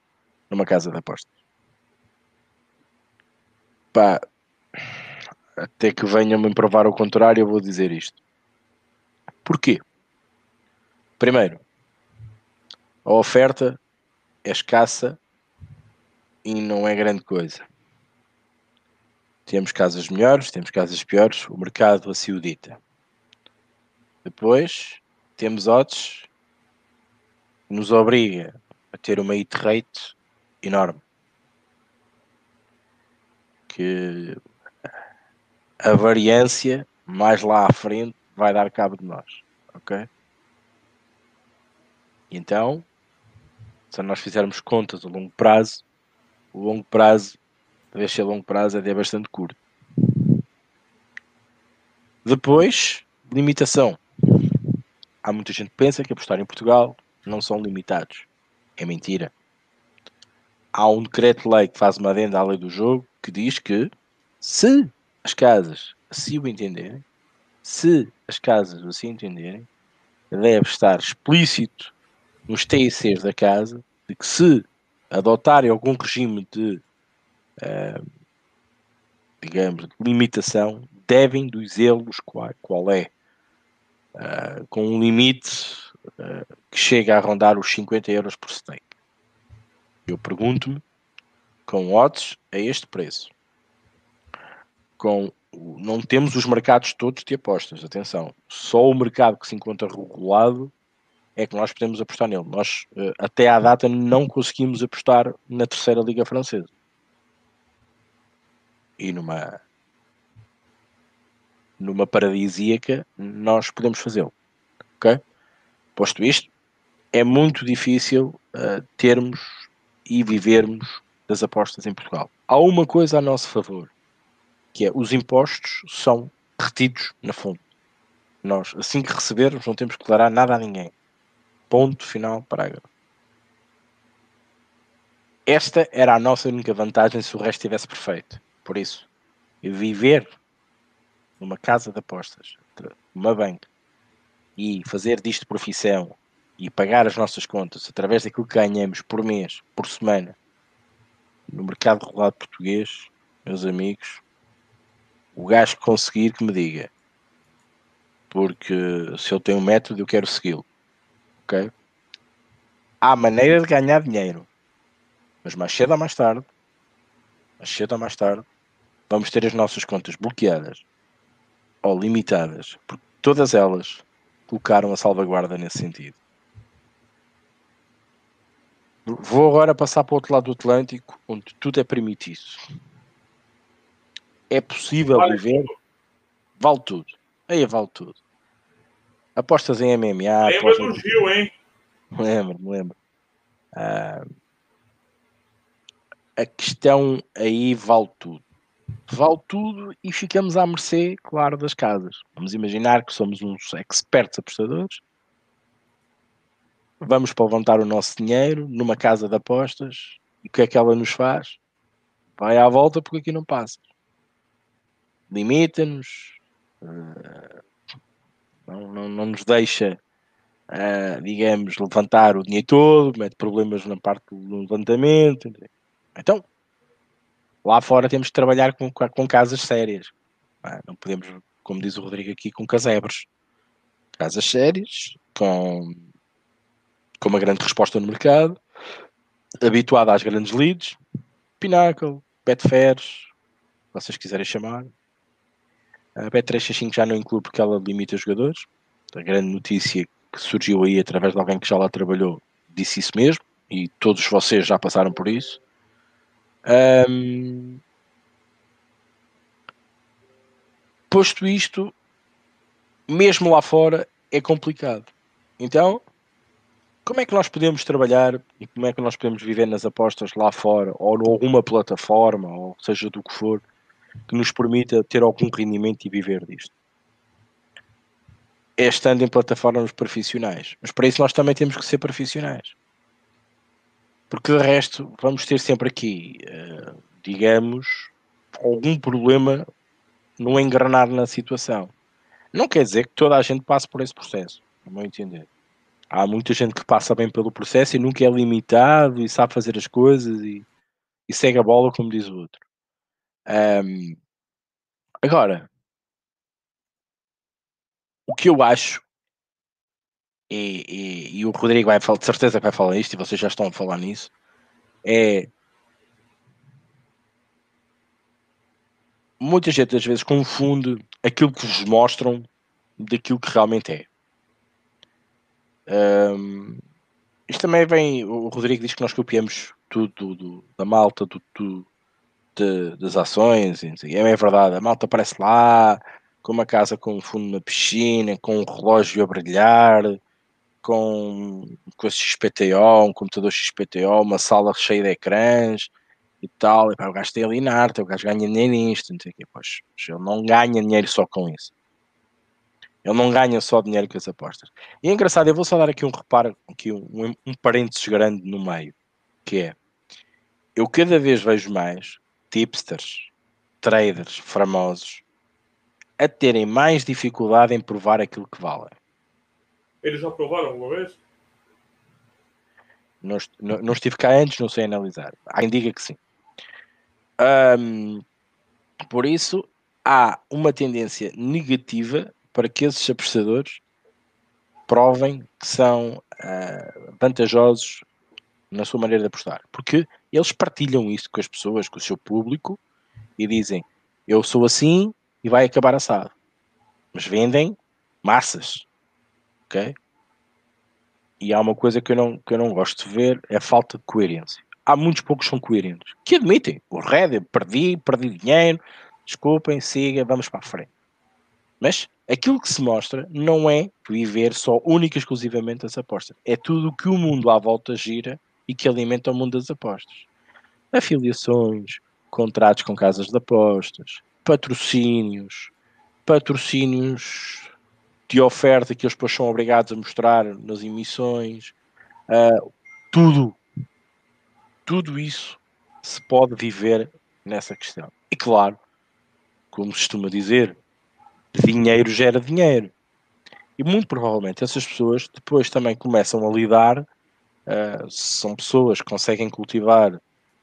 numa casa de apostas. Pá, até que venham-me provar o contrário, eu vou dizer isto. Porquê? Primeiro, a oferta é escassa e não é grande coisa. Temos casas melhores, temos casas piores, o mercado assim o dita. Depois, temos odds que nos obriga a ter uma hit rate enorme. Que a variância mais lá à frente vai dar cabo de nós. Ok? Então, se nós fizermos contas a longo prazo, o longo prazo, a vez se é longo prazo, é bastante curto. Depois, limitação. Há muita gente que pensa que apostar em Portugal não são limitados. É mentira. Há um decreto-lei que faz uma adenda à lei do jogo que diz que se as casas assim o entenderem, se as casas assim entenderem, deve estar explícito nos TICs da casa de que se adotarem algum regime de uh, digamos, de limitação, devem dizê-los qual, qual é, uh, com um limite uh, que chega a rondar os 50 euros por stake. Eu pergunto-me, com odds a este preço, com não temos os mercados todos de apostas, atenção, só o mercado que se encontra regulado é que nós podemos apostar nele. Nós, eh, até à data, não conseguimos apostar na terceira Liga Francesa. E numa numa paradisíaca, nós podemos fazê-lo. Ok? Posto isto, é muito difícil uh, termos e vivermos das apostas em Portugal. Há uma coisa a nosso favor, que é os impostos são retidos na fonte. Nós, assim que recebermos, não temos que declarar nada a ninguém. Ponto final, parágrafo. Esta era a nossa única vantagem se o resto estivesse perfeito. Por isso, viver numa casa de apostas, numa banca, e fazer disto profissão e pagar as nossas contas através daquilo que ganhamos por mês, por semana, no mercado regulado português, meus amigos, o gajo conseguir que me diga. Porque se eu tenho um método, eu quero segui-lo ok? Há maneira de ganhar dinheiro, mas mais cedo ou mais tarde, mais cedo ou mais tarde, vamos ter as nossas contas bloqueadas ou limitadas, porque todas elas colocaram a salvaguarda nesse sentido. Vou agora passar para o outro lado do Atlântico, onde tudo é permitido. É possível vale viver? Tudo. Vale tudo. Aí vale tudo. Apostas em MMA. Lembra do Gil, hein? Lembro, lembro. Ah, a questão aí vale tudo. Vale tudo e ficamos à mercê, claro, das casas. Vamos imaginar que somos uns expertos apostadores. Vamos para levantar o nosso dinheiro numa casa de apostas e o que é que ela nos faz? Vai à volta porque aqui não passa. Limita-nos, uh, não, não, não nos deixa, uh, digamos, levantar o dinheiro todo, mete problemas na parte do levantamento. Então, lá fora temos que trabalhar com, com casas sérias. Não podemos, como diz o Rodrigo aqui, com casebres. Casas sérias, com, com uma grande resposta no mercado, habituada às grandes leads, Pinnacle, Betfair, vocês quiserem chamar, a Bet365 já não inclui porque ela limita os jogadores. A grande notícia que surgiu aí através de alguém que já lá trabalhou disse isso mesmo e todos vocês já passaram por isso. Um... Posto isto, mesmo lá fora é complicado. Então, como é que nós podemos trabalhar e como é que nós podemos viver nas apostas lá fora ou em alguma plataforma, ou seja do que for, que nos permita ter algum rendimento e viver disto. É estando em plataformas profissionais. Mas para isso nós também temos que ser profissionais. Porque de resto vamos ter sempre aqui, uh, digamos, algum problema no engrenar na situação. Não quer dizer que toda a gente passe por esse processo, no meu entender. Há muita gente que passa bem pelo processo e nunca é limitado e sabe fazer as coisas e, e segue a bola, como diz o outro. Um, agora, o que eu acho, e, e, e, o Rodrigo vai falar, de certeza que vai falar isto, e vocês já estão a falar nisso, é muita gente às vezes confunde aquilo que vos mostram daquilo que realmente é. Um, isto também vem. O Rodrigo diz que nós copiamos tudo do, do, da malta, do, do de, das ações. É verdade, a malta aparece lá com uma casa com um fundo na piscina, com um relógio a brilhar, com, com a XPTO, um computador XPTO, uma sala cheia de ecrãs e tal. E, pá, o gajo tem ali na arte, o gajo ganha dinheiro nisto. Não sei Pois, ele não ganha dinheiro só com isso. Ele não ganha só dinheiro com as apostas. E é engraçado, eu vou só dar aqui um reparo, aqui um, um parênteses grande no meio, que é, eu cada vez vejo mais tipsters, traders famosos, a terem mais dificuldade em provar aquilo que valem. Eles já provaram alguma vez? Não, não, não, estive cá antes, não sei analisar. Há quem diga que sim. Um, por isso, há uma tendência negativa para que esses apreciadores provem que são uh, vantajosos na sua maneira de apostar. Porque eles partilham isso com as pessoas, com o seu público, e dizem: Eu sou assim e vai acabar assado. Mas vendem massas. Ok? E há uma coisa que eu não, que eu não gosto de ver: é a falta de coerência. Há muitos poucos que são coerentes, que admitem: o Red, perdi, perdi dinheiro, desculpem, siga, vamos para a frente. Mas aquilo que se mostra não é viver só única e exclusivamente das apostas. É tudo o que o mundo à volta gira e que alimenta o mundo das apostas. Afiliações, contratos com casas de apostas, patrocínios, patrocínios de oferta que eles depois são obrigados a mostrar nas emissões, uh, tudo, tudo isso se pode viver nessa questão. E claro, como se costuma dizer, dinheiro gera dinheiro. E muito provavelmente essas pessoas depois também começam a lidar, uh, são pessoas que conseguem cultivar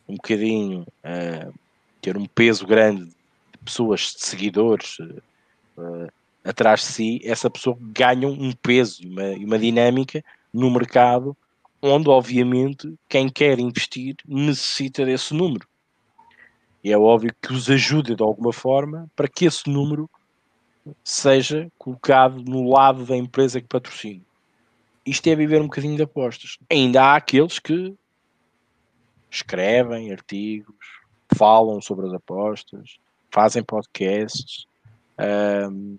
um bocadinho, uh, ter um peso grande de pessoas, de seguidores uh, atrás de si, essa pessoa ganha um peso e uma, uma dinâmica no mercado onde, obviamente, quem quer investir necessita desse número. E é óbvio que os ajuda de alguma forma para que esse número seja colocado no lado da empresa que patrocina. Isto é viver um bocadinho de apostas. Ainda há aqueles que escrevem artigos, falam sobre as apostas, fazem podcasts, um,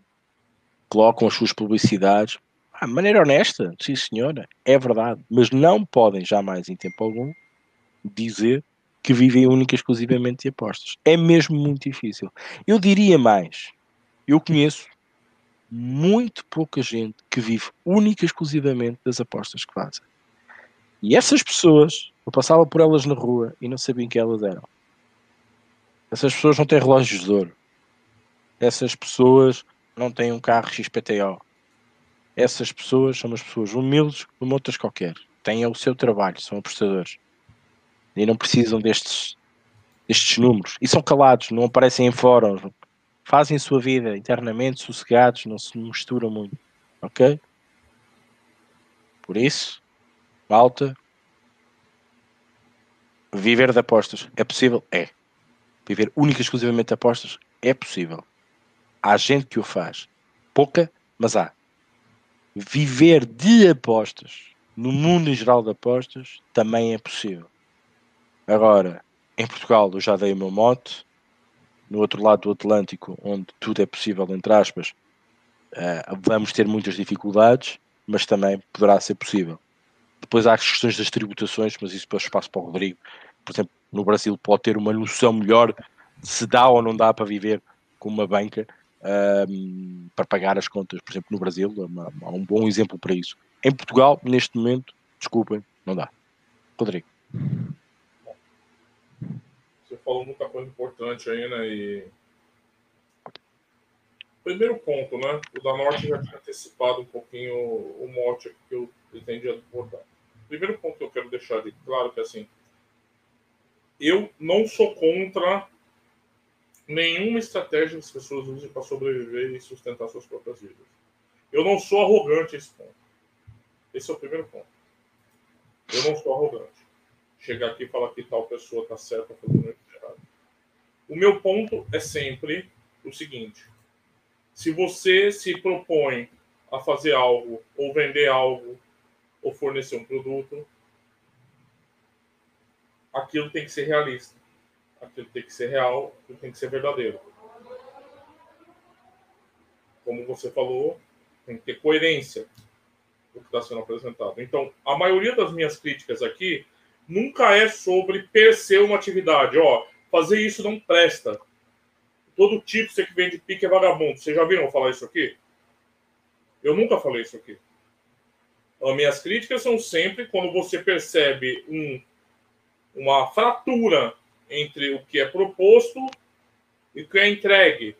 colocam as suas publicidades. Ah, de maneira honesta, sim senhora, é verdade. Mas não podem jamais, em tempo algum, dizer que vivem única e exclusivamente de apostas. É mesmo muito difícil. Eu diria mais eu conheço muito pouca gente que vive única e exclusivamente das apostas que fazem. E essas pessoas, eu passava por elas na rua e não sabia quem elas eram. Essas pessoas não têm relógios de ouro. Essas pessoas não têm um carro XPTO. Essas pessoas são umas pessoas humildes como outras qualquer. Têm o seu trabalho, são apostadores. E não precisam destes, destes números. E são calados, não aparecem em fóruns, fazem a sua vida internamente, sossegados, não se misturam muito. Ok? Por isso, malta, viver de apostas é possível? É. Viver única e exclusivamente de apostas é possível. Há gente que o faz. Pouca, mas há. Viver de apostas no mundo em geral de apostas também é possível. Agora, em Portugal eu já dei o meu mote, no outro lado do Atlântico, onde tudo é possível, entre aspas, uh, vamos ter muitas dificuldades, mas também poderá ser possível. Depois há as questões das tributações, mas isso depois espaço para o Rodrigo. Por exemplo, no Brasil pode ter uma noção melhor de se dá ou não dá para viver com uma banca ehm, para pagar as contas. Por exemplo, no Brasil há um bom exemplo para isso. Em Portugal, neste momento, desculpem, não dá. Rodrigo falou muita coisa importante aí, né? E... Primeiro ponto, né? O da Norte já tinha antecipado um pouquinho o mote que eu ele tende a abordar. Primeiro ponto que eu quero deixar de claro que assim, eu não sou contra nenhuma estratégia que as pessoas usem para sobreviver e sustentar suas próprias vidas. Eu não sou arrogante esse ponto. Esse é o primeiro ponto. Eu não sou arrogante. Chegar aqui e falar que tal pessoa está certa fazendo. O meu ponto é sempre o seguinte: se você se propõe a fazer algo, ou vender algo, ou fornecer um produto, aquilo tem que ser realista. Aquilo tem que ser real, aquilo tem que ser verdadeiro. Como você falou, tem que ter coerência do que está sendo apresentado. Então, a maioria das minhas críticas aqui nunca é sobre per uma atividade. Ó, fazer isso não presta. Todo tipo que vende pique é vagabundo. Vocês já viram falar isso aqui? Eu nunca falei isso aqui. As minhas críticas são sempre quando você percebe um, uma fratura entre o que é proposto e o que é entregue.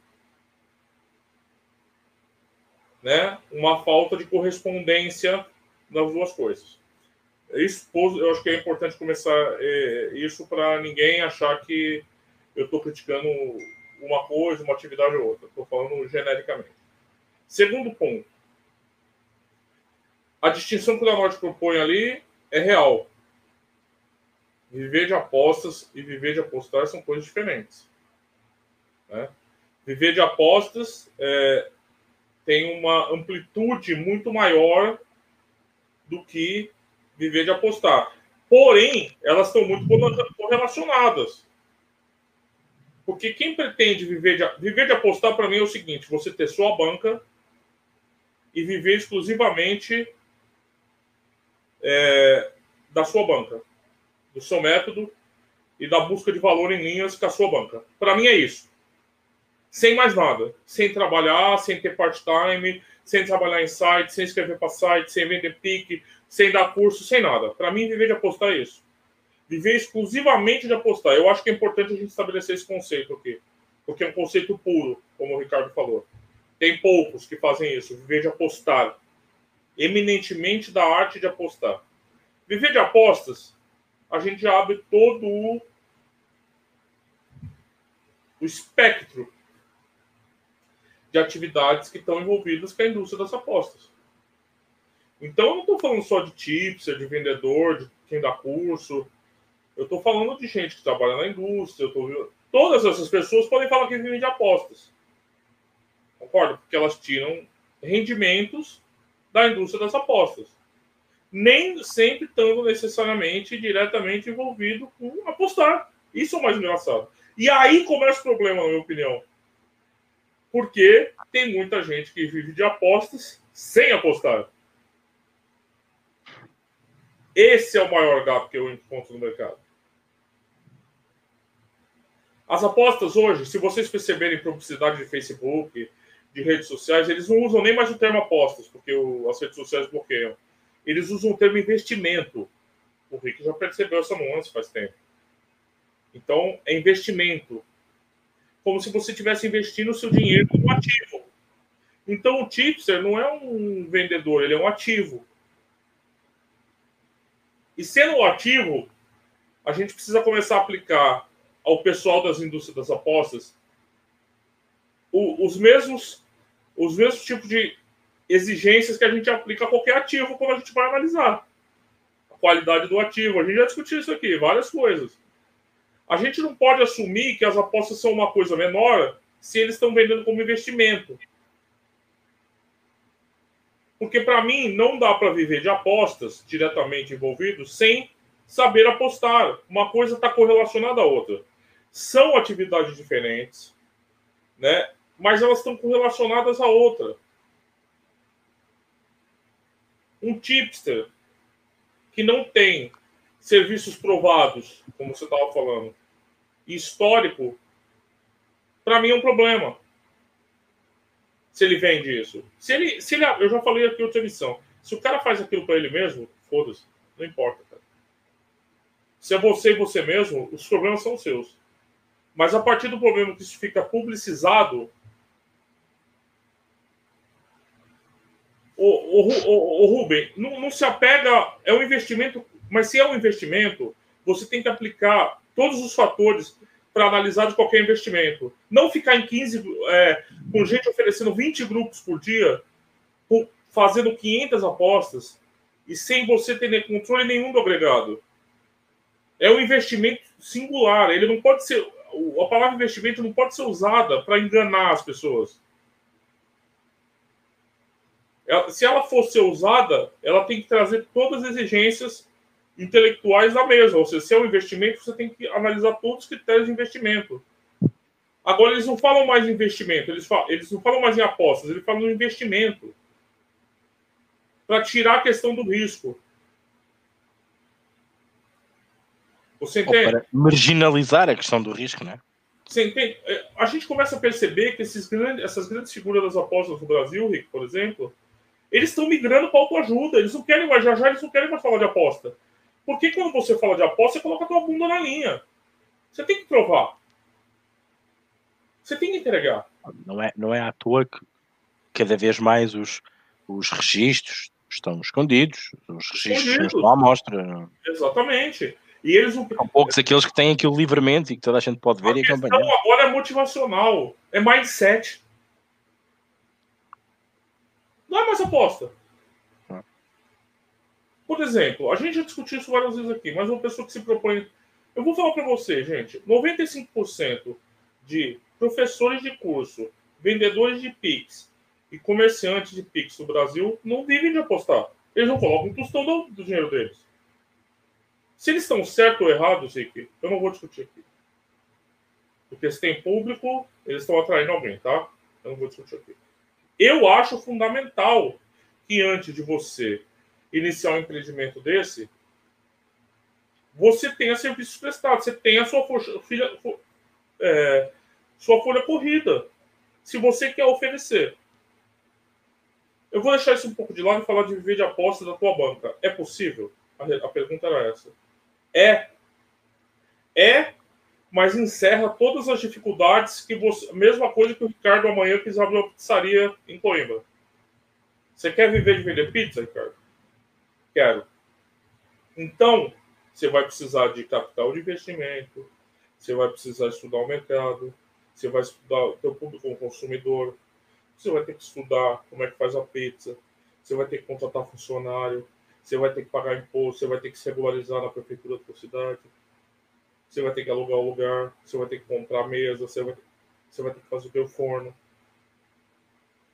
Né? Uma falta de correspondência das duas coisas. Isso, eu acho que é importante começar é, isso para ninguém achar que eu estou criticando uma coisa, uma atividade ou outra. Estou falando genericamente. Segundo ponto. A distinção que o Leonardo propõe ali é real. Viver de apostas e viver de apostar são coisas diferentes. Né? Viver de apostas é, tem uma amplitude muito maior do que viver de apostar. Porém, elas estão muito correlacionadas. Porque quem pretende viver de, viver de apostar, para mim, é o seguinte: você ter sua banca e viver exclusivamente é, da sua banca do seu método e da busca de valor em linhas com a sua banca. Para mim é isso. Sem mais nada. Sem trabalhar, sem ter part-time, sem trabalhar em site, sem escrever para site, sem vender pique, sem dar curso, sem nada. Para mim, viver de apostar é isso. Viver exclusivamente de apostar. Eu acho que é importante a gente estabelecer esse conceito aqui. Porque é um conceito puro, como o Ricardo falou. Tem poucos que fazem isso. Viver de apostar. Eminentemente da arte de apostar. Viver de apostas a gente abre todo o, o espectro de atividades que estão envolvidas com a indústria das apostas. Então, eu não estou falando só de tipster, de vendedor, de quem dá curso. Eu estou falando de gente que trabalha na indústria. Tô... Todas essas pessoas podem falar que vivem de apostas. Concorda? Porque elas tiram rendimentos da indústria das apostas nem sempre estando necessariamente diretamente envolvido com apostar. Isso é o mais engraçado. E aí começa o problema, na minha opinião. Porque tem muita gente que vive de apostas sem apostar. Esse é o maior gap que eu encontro no mercado. As apostas hoje, se vocês perceberem publicidade de Facebook, de redes sociais, eles não usam nem mais o termo apostas, porque o, as redes sociais bloqueiam eles usam o termo investimento. O Rick já percebeu essa nuance faz tempo. Então, é investimento. Como se você estivesse investindo o seu dinheiro no ativo. Então, o tipster não é um vendedor, ele é um ativo. E sendo um ativo, a gente precisa começar a aplicar ao pessoal das indústrias das apostas os mesmos os mesmos tipos de exigências que a gente aplica a qualquer ativo quando a gente vai analisar. A qualidade do ativo. A gente já discutiu isso aqui, várias coisas. A gente não pode assumir que as apostas são uma coisa menor se eles estão vendendo como investimento. Porque, para mim, não dá para viver de apostas diretamente envolvidos sem saber apostar. Uma coisa está correlacionada à outra. São atividades diferentes, né? mas elas estão correlacionadas à outra um tipster que não tem serviços provados, como você estava falando, histórico, para mim é um problema. Se ele vende isso. Se ele, se ele, eu já falei aqui outra edição. Se o cara faz aquilo para ele mesmo, foda-se, não importa. Cara. Se é você e você mesmo, os problemas são seus. Mas a partir do problema que isso fica publicizado, o, o, o Rubem, não, não se apega, é um investimento, mas se é um investimento, você tem que aplicar todos os fatores para analisar de qualquer investimento. Não ficar em 15, é, com gente oferecendo 20 grupos por dia, fazendo 500 apostas e sem você ter controle nenhum do agregado. É um investimento singular. Ele não pode ser. A palavra investimento não pode ser usada para enganar as pessoas. Se ela for ser usada, ela tem que trazer todas as exigências intelectuais da mesa. Ou seja, se é um investimento, você tem que analisar todos os critérios de investimento. Agora, eles não falam mais em investimento, eles, falam, eles não falam mais em apostas, eles falam no investimento. Para tirar a questão do risco. Você entende? Para marginalizar a questão do risco, né? Você entende? É, a gente começa a perceber que esses grandes, essas grandes figuras das apostas no Brasil, Rick, por exemplo, eles estão migrando para autoajuda. Eles não querem mais, já já eles não querem mais falar de aposta. Porque quando você fala de aposta, você coloca a tua bunda na linha. Você tem que provar. Você tem que entregar. Não é, não é à toa que cada vez mais os, os registros estão escondidos, os registros escondidos. estão à mostra. Exatamente. E eles São poucos aqueles que têm aquilo livremente e que toda a gente pode ver a e acompanhar. Agora é motivacional, é mindset. Não é mais aposta. Por exemplo, a gente já discutiu isso várias vezes aqui, mas uma pessoa que se propõe. Eu vou falar para você, gente: 95% de professores de curso, vendedores de Pix e comerciantes de Pix no Brasil não vivem de apostar. Eles não colocam um tostão do, do dinheiro deles. Se eles estão certos ou errados, Rick, eu não vou discutir aqui. Porque se tem público, eles estão atraindo alguém, tá? Eu não vou discutir aqui. Eu acho fundamental que antes de você iniciar um empreendimento desse, você tenha serviços prestados, você a sua, é, sua folha corrida, se você quer oferecer. Eu vou deixar isso um pouco de lado e falar de viver de aposta da tua banca. É possível? A, a pergunta era essa. É. É, mas encerra todas as dificuldades que você. Mesma coisa que o Ricardo amanhã quis abrir uma pizzaria em Coimbra. Você quer viver de vender pizza, Ricardo? Quero. Então, você vai precisar de capital de investimento, você vai precisar estudar o mercado, você vai estudar o teu público como consumidor, você vai ter que estudar como é que faz a pizza, você vai ter que contratar funcionário, você vai ter que pagar imposto, você vai ter que se regularizar na prefeitura da sua cidade, você vai ter que alugar o lugar, você vai ter que comprar mesa, você vai, você vai ter que fazer o teu forno.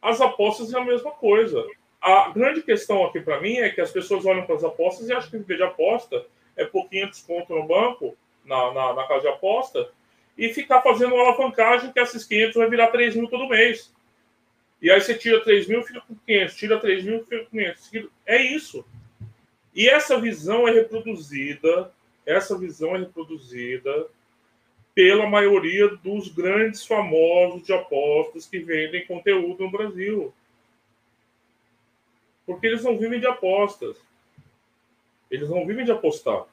As apostas é a mesma coisa. A grande questão aqui para mim é que as pessoas olham para as apostas e acham que viver de aposta é por 500 conto no banco, na, na, na, casa de aposta, e ficar fazendo uma alavancagem que esses 500 vai virar 3 mil todo mês. E aí você tira 3 mil, fica com 500, tira 3 mil, fica com 500. É isso. E essa visão é reproduzida, essa visão é reproduzida pela maioria dos grandes famosos de apostas que vendem conteúdo no Brasil. Porque eles não vivem de apostas. Eles não vivem de apostar.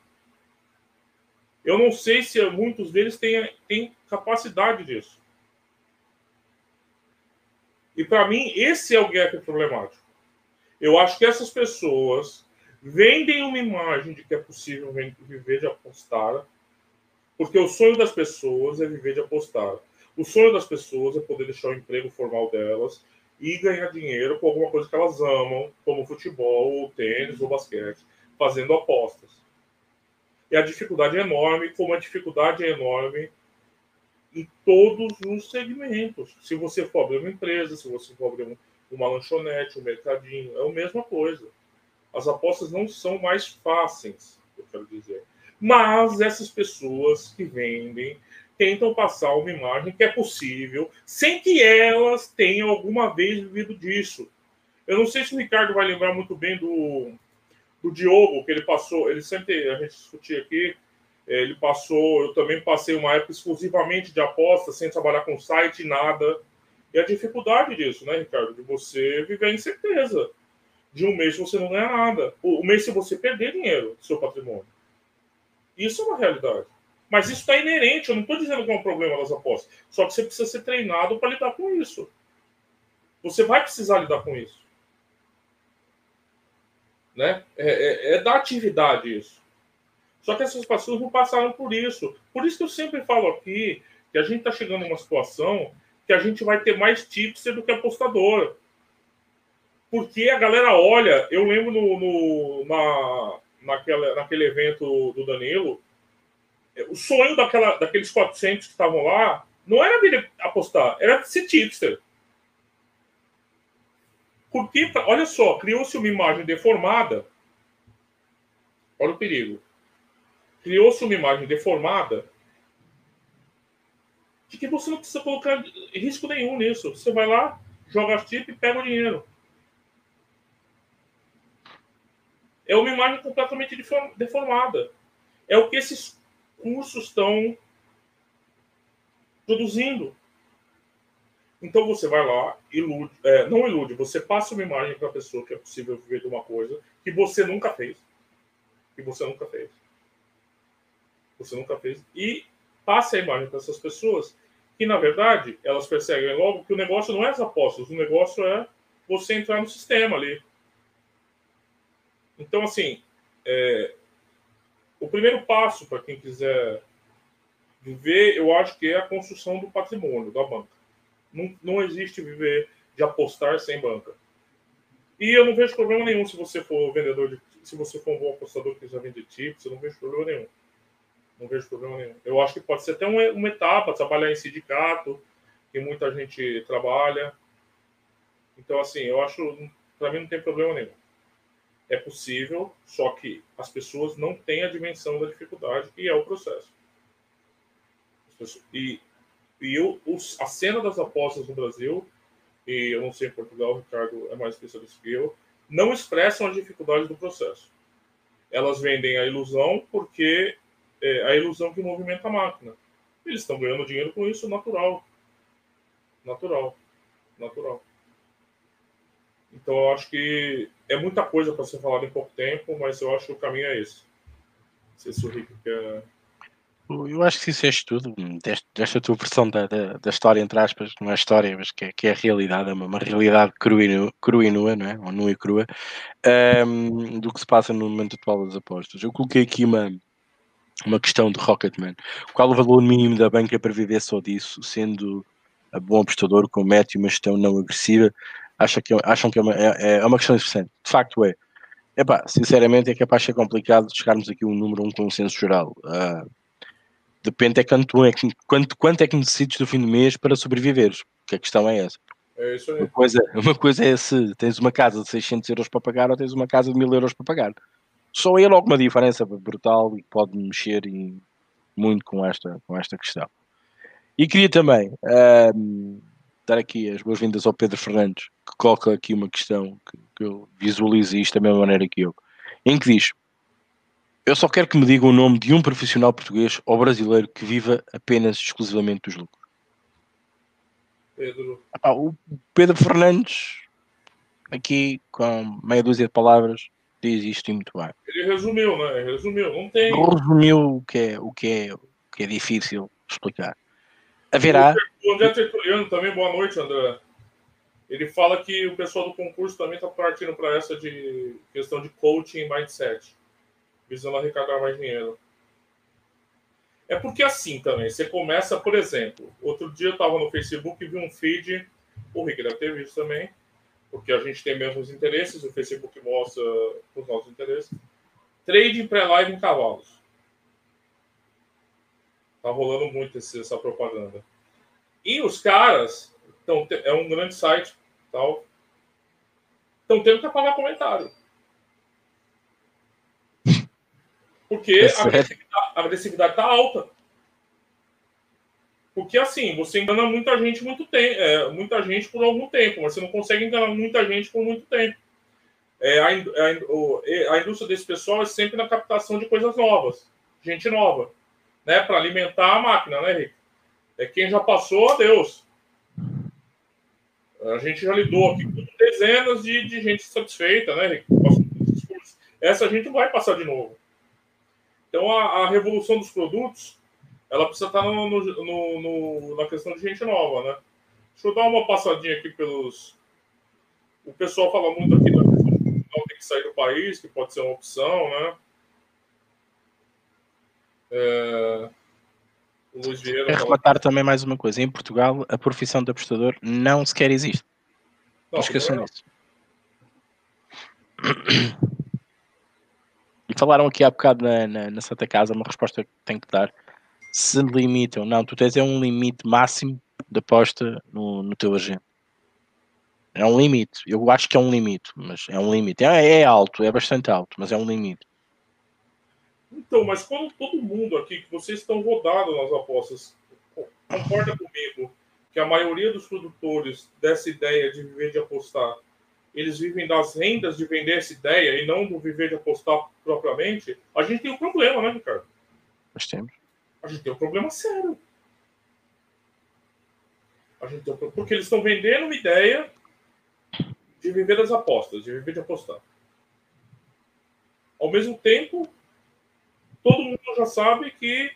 Eu não sei se muitos deles têm, têm capacidade disso. E para mim, esse é o gap problemático. Eu acho que essas pessoas vendem uma imagem de que é possível viver de apostar, porque o sonho das pessoas é viver de apostar. O sonho das pessoas é poder deixar o emprego formal delas e ganhar dinheiro com alguma coisa que elas amam, como futebol, ou tênis ou basquete, fazendo apostas. E a dificuldade é enorme, como a dificuldade é enorme em todos os segmentos. Se você for abrir uma empresa, se você for abrir uma lanchonete, um mercadinho, é a mesma coisa. As apostas não são mais fáceis, eu quero dizer. Mas essas pessoas que vendem tentam passar uma imagem que é possível, sem que elas tenham alguma vez vivido disso. Eu não sei se o Ricardo vai lembrar muito bem do, do Diogo, que ele passou, ele sempre, a gente discutia aqui, eh, ele passou, eu também passei uma época exclusivamente de apostas, sem trabalhar com site, nada. E a dificuldade disso, né, Ricardo? De você viver em certeza de um mês você não ganha nada. O mês se você perder dinheiro do seu patrimônio. Isso é uma realidade. Mas isso está inerente. Eu não estou dizendo que é um problema das apostas. Só que você precisa ser treinado para lidar com isso. Você vai precisar lidar com isso. Né? É, é, é da atividade isso. Só que essas pessoas não passaram por isso. Por isso que eu sempre falo aqui que a gente está chegando numa situação que a gente vai ter mais tipster do que apostador. Porque a galera olha, eu lembro no, no na, naquela, naquele evento do Danilo, o sonho daquela, daqueles 400 que estavam lá não era dele apostar, era ser tipster. Porque, olha só, criou-se uma imagem deformada. Olha o perigo. Criou-se uma imagem deformada de que você não precisa colocar risco nenhum nisso. Você vai lá, joga chip e pega o dinheiro. É uma imagem completamente deformada. É o que esses estão produzindo. Então você vai lá, ilude, é, não ilude, você passa uma imagem para a pessoa que é possível viver de uma coisa que você nunca fez. Que você nunca fez. Você nunca fez. E passa a imagem para essas pessoas que, na verdade, elas percebem logo que o negócio não é as apostas, o negócio é você entrar no sistema ali. Então, assim, é, o primeiro passo para quem quiser viver, eu acho que é a construção do patrimônio da banca. Não, não existe viver de apostar sem banca. E eu não vejo problema nenhum se você for vendedor de, se você for um bom apostador que quiser vender tips, eu não vejo problema nenhum. Não vejo problema nenhum. Eu acho que pode ser até uma, uma etapa, trabalhar em sindicato, que muita gente trabalha. Então, assim, eu acho, para mim não tem problema nenhum. É possível, só que as pessoas não têm a dimensão da dificuldade que é o processo. E, e a cena das apostas no Brasil, e eu não sei em Portugal, o Ricardo é mais especialista que eu, não expressam as dificuldades do processo. Elas vendem a ilusão porque é, a ilusão que movimenta a máquina. Eles estão ganhando dinheiro com isso, natural. Natural. Natural. Então, eu acho que é muita coisa para ser falado em pouco tempo, mas eu acho que o caminho é esse. Se o Rico quer. Eu acho que disseste tudo, desta, tua versão da, da, da, história, entre aspas, não é história, mas que é, que é a realidade, é uma, uma realidade crua e, nua, crua e nua, não é? Ou nua e crua, um, do que se passa no momento atual das apostas. Eu coloquei aqui uma, uma questão de Rocketman. Qual o valor mínimo da banca para viver só disso, sendo a bom apostador com mete uma gestão não agressiva? Acha que, é, acham que é uma, é, é uma questão interessante. De facto é. Epá, sinceramente é capaz de ser complicado chegarmos aqui a um número, um consenso geral. Uh, depende é quanto, é quanto, quanto é que necessites do fim do mês para sobreviveres. Que a questão é essa. É isso aí. Uma coisa, uma coisa é se tens uma casa de 600 euros para pagar ou tens uma casa de 1000 euros para pagar só aí logo uma diferença brutal e pode mexer em, muito com esta, com esta questão. E queria também um, dar aqui as boas-vindas ao Pedro Fernandes, que coloca aqui uma questão que, que eu visualizo isto da mesma maneira que eu, em que diz: Eu só quero que me diga o nome de um profissional português ou brasileiro que viva apenas exclusivamente dos lucros. Pedro. Ah, o Pedro Fernandes, aqui com meia dúzia de palavras, diz isto e muito bem. Ele resumiu, né? Resumiu, não tem. Resumiu o que é, o que é, o que é difícil explicar. Haverá. O André Tertuliano também, boa noite, André. Ele fala que o pessoal do concurso também está partindo para essa de questão de coaching e mindset, visando arrecadar mais dinheiro. É porque assim também, você começa, por exemplo, outro dia eu estava no Facebook e vi um feed, o Rick deve ter visto também, porque a gente tem mesmos interesses, o Facebook mostra os nossos interesses. Trade pré-live em cavalos. Tá rolando muito esse, essa propaganda. E os caras, então, é um grande site, tal, estão tendo que apagar comentário. Porque a agressividade, a agressividade tá alta. Porque assim, você engana muita gente muito tempo, é, muita gente por algum tempo, mas você não consegue enganar muita gente por muito tempo. É, a, a, a, indústria desse pessoal é sempre na captação de coisas novas, gente nova, né? Para alimentar a máquina, né, Rick? É quem já passou, adeus. A gente já lidou aqui com dezenas de, de gente satisfeita, né, Rick? Essa gente vai passar de novo. Então, a, a revolução dos produtos ela precisa estar no, no, no, na questão de gente nova, né? Deixa eu dar uma passadinha aqui pelos. O pessoal fala muito aqui da Portugal tem que sair do país, que pode ser uma opção, né? É... O Luiz Vieira. Quero relatar também mais uma coisa. Em Portugal, a profissão de apostador não sequer existe. Não, não esqueçam é. disso. E falaram aqui há bocado na, na, na, Santa Casa, uma resposta que tenho que dar. Se limitam, não, tu tens é um limite máximo de aposta no, no teu agente. É um limite. Eu acho que é um limite, mas é um limite. É, é alto, é bastante alto, mas é um limite. Então, mas quando todo mundo aqui, que vocês estão rodados nas apostas, concorda comigo que a maioria dos produtores dessa ideia de viver de apostar, eles vivem das rendas de vender essa ideia e não do viver de apostar propriamente, a gente tem um problema, né, Ricardo? Nós temos. A gente tem um problema sério. A gente tem um... Porque eles estão vendendo uma ideia de viver das apostas, de viver de apostar. Ao mesmo tempo, todo mundo já sabe que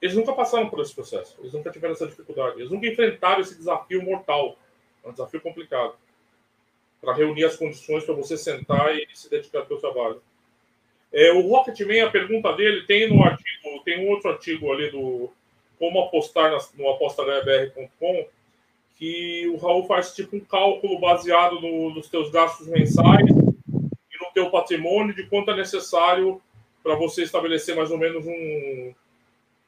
eles nunca passaram por esse processo, eles nunca tiveram essa dificuldade, eles nunca enfrentaram esse desafio mortal, é um desafio complicado, para reunir as condições para você sentar e se dedicar ao seu trabalho. É, o Rocketman, a pergunta dele tem no artigo, tem um outro artigo ali do como apostar no apostahbr.com, que o Raul faz tipo um cálculo baseado no, nos teus gastos mensais e no teu patrimônio de quanto é necessário para você estabelecer mais ou menos um,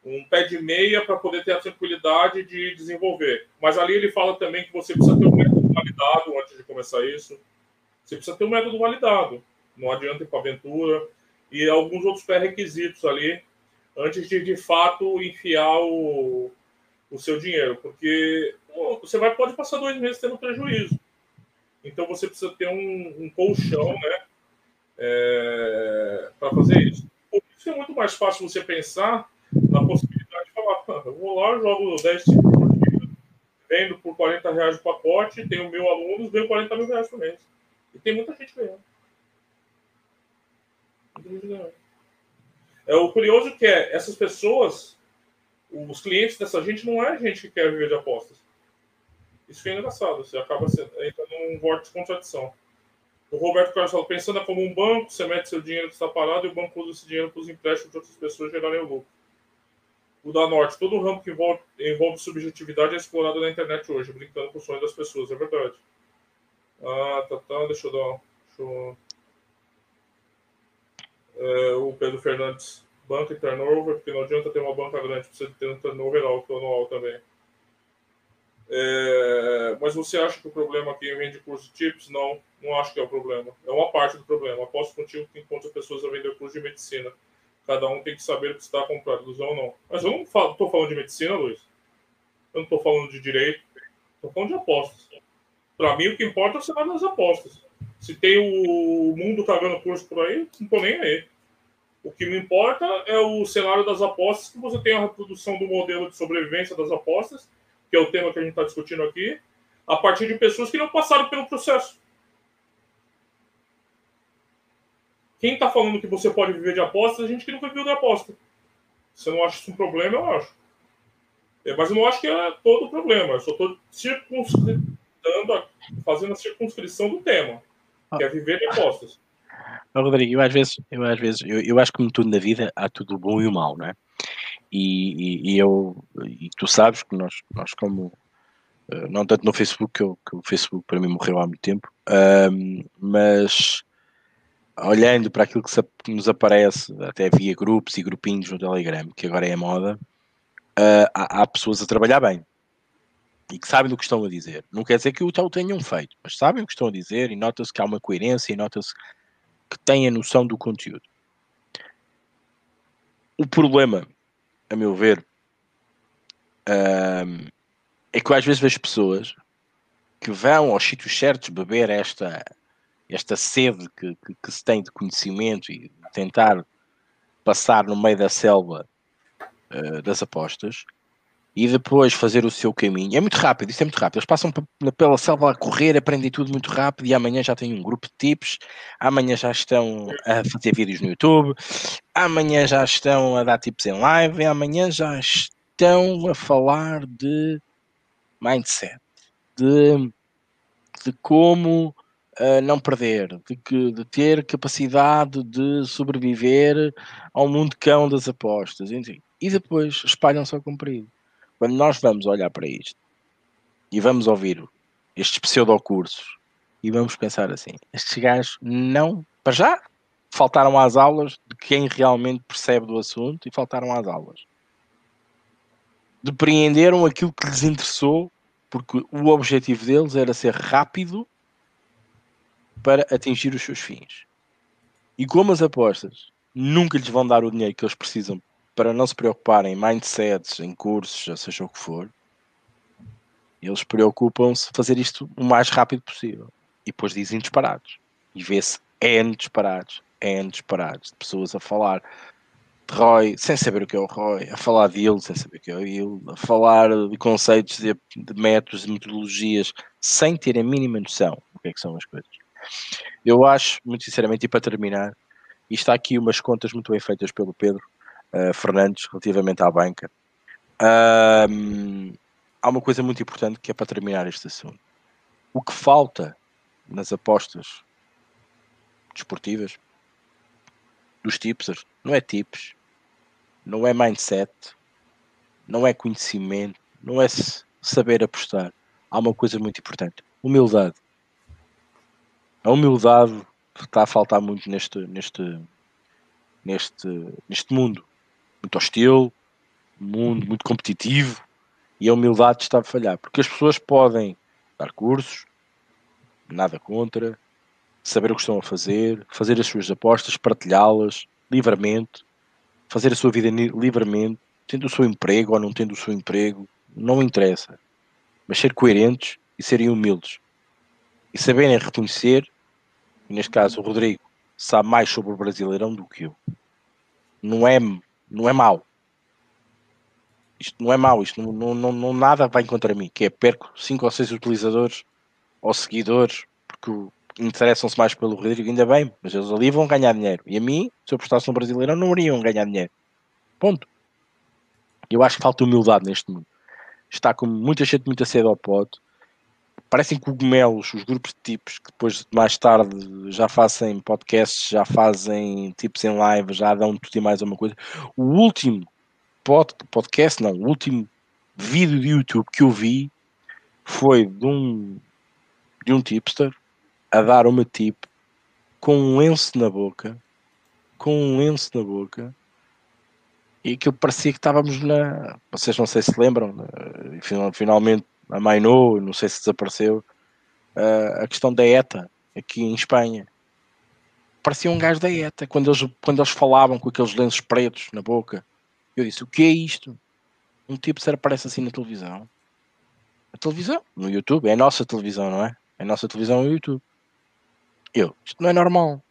um pé de meia para poder ter a tranquilidade de desenvolver. Mas ali ele fala também que você precisa ter um método validado antes de começar isso. Você precisa ter um método validado. Não adianta ir para aventura. E alguns outros pré-requisitos ali antes de, de fato, enfiar o, o seu dinheiro. Porque você vai, pode passar dois meses tendo prejuízo. Então você precisa ter um, um colchão, né? É, para fazer isso. Por isso é muito mais fácil você pensar na possibilidade de falar, eu vou lá, jogo 10 tipos por dia, vendo por 40 reais o pacote, tenho mil alunos, ganho 40 mil reais por mês. E tem muita gente ganhando. É, o curioso que é, essas pessoas, os clientes dessa gente não é gente que quer viver de apostas. Isso que é engraçado, você acaba entrando num vórtice de contradição. O Roberto Carlos fala, pensando como um banco, você mete seu dinheiro que está parado e o banco usa esse dinheiro para os empréstimos de outras pessoas gerarem lucro. O da Norte, todo ramo que envolve, envolve subjetividade é explorado na internet hoje, brincando com o sonho das pessoas, é verdade. Ah, tá, tá, deixa eu dar. Deixa eu... É, o Pedro Fernandes, banca e turnover, porque não adianta ter uma banca grande, precisa ter um turnover alto anual também. É, mas você acha que o problema aqui vende curso de chips? Não, não acho que é o problema. É uma parte do problema. Aposto contigo que encontra pessoas a vender curso de medicina. Cada um tem que saber o que está comprando, ilusão ou não. Mas eu não estou falando de medicina, Luiz. Eu não estou falando de direito. Estou falando de apostas. Para mim, o que importa é o cenário das apostas. Se tem o mundo cagando curso por aí, não estou nem aí. O que me importa é o cenário das apostas, que você tem a reprodução do modelo de sobrevivência das apostas que é o tema que a gente está discutindo aqui, a partir de pessoas que não passaram pelo processo. Quem está falando que você pode viver de apostas é gente que nunca viveu de aposta. Você não acha isso um problema? Eu acho. É, mas eu não acho que é todo o problema. Eu só estou circunscritando, fazendo a circunscrição do tema, que é viver de apostas. Rodrigo, eu às vezes, eu, às vezes eu, eu acho que como tudo na vida há tudo o bom e o mau, não é? E, e, eu e tu sabes que nós, nós como eh, não tanto no Facebook, que, eu, que o Facebook para mim morreu há muito tempo, um, mas olhando para aquilo que, se, que, nos aparece até via grupos e grupinhos no Telegram, que agora é a moda, uh, há, há, pessoas a trabalhar bem e que sabem do que estão a dizer. Não quer dizer que o tal tenham feito, mas sabem o que estão a dizer e nota-se que há uma coerência e nota-se que têm a noção do conteúdo. O problema a meu ver, é que eu às vezes vejo pessoas que vão aos sítios certos beber esta, esta sede que, que, que, se tem de conhecimento e tentar passar no meio da selva uh, das apostas e depois fazer o seu caminho. É muito rápido, isso é muito rápido. Eles passam pela selva a correr, aprendem tudo muito rápido e amanhã já têm um grupo de tips, amanhã já estão a fazer vídeos no YouTube, amanhã já estão a dar tips em live, amanhã já estão a falar de mindset, de, de como uh, não perder, de, que, de ter capacidade de sobreviver ao mundo cão das apostas. Enfim. E depois espalham-se ao comprido. Quando nós vamos olhar para isto e vamos ouvir estes pseudocursos e vamos pensar assim: estes gajos não, para já, faltaram às aulas de quem realmente percebe do assunto e faltaram às aulas. Depreenderam aquilo que lhes interessou, porque o objetivo deles era ser rápido para atingir os seus fins. E como as apostas nunca lhes vão dar o dinheiro que eles precisam para não se preocuparem em mindsets, em cursos, seja o que for, eles preocupam-se fazer isto o mais rápido possível. E depois dizem disparados. E vê-se N disparados, N disparados, de pessoas a falar de Roy sem saber o que é o Roy, a falar de ele sem saber o que é ele, a falar de conceitos, de, de métodos, de metodologias, sem ter a mínima noção do que é que são as coisas. Eu acho, muito sinceramente, e para terminar, e está aqui umas contas muito bem feitas pelo Pedro uh, Fernandes relativamente à banca. há uma coisa muito importante que é para terminar este assunto. O que falta nas apostas desportivas dos tipsters não é tips, não é mindset, não é conhecimento, não é saber apostar. Há uma coisa muito importante: humildade a humildade está a faltar muito neste, neste, neste, neste mundo muito hostil, mundo muito competitivo e a humildade está a falhar. Porque as pessoas podem dar cursos, nada contra, saber o que estão a fazer, fazer as suas apostas, partilhá-las livremente, fazer a sua vida livremente, tendo o seu emprego ou não tendo o seu emprego, não interessa, mas ser coerentes e serem humildes. E saberem reconhecer neste caso o Rodrigo, sabe mais sobre o Brasileirão do que eu. Não é, não é mau. Isto não é mau, isto não, não, não, nada vai contra mim, que é perco 5 ou 6 utilizadores ou seguidores, porque interessam-se mais pelo Rodrigo, ainda bem, mas eles ali vão ganhar dinheiro. E a mim, se eu apostasse no Brasileirão, não iriam ganhar dinheiro. Ponto. Eu acho que falta humildade neste mundo. Está com muita gente muito cedo ao pote parecem cogumelos os grupos de tipos que depois mais tarde já fazem podcasts, já fazem tipos em live, já dão tudo e mais uma coisa. O último pod, podcast, não, o último vídeo de YouTube que eu vi foi de um de um tipster a dar uma tip com um lenço na boca, com um lenço na boca e aquilo parecia que estávamos na. Vocês não sei se lembram, finalmente amainou, não sei se desapareceu, uh, a questão da ETA aqui em Espanha. Parecia um gajo da ETA quando eles, quando eles falavam com aqueles lenços pretos na boca. Eu disse: O que é isto? Um tipo se aparece assim na televisão. A televisão, no YouTube, é a nossa televisão, não é? É a nossa televisão no YouTube. Eu, isto não é normal.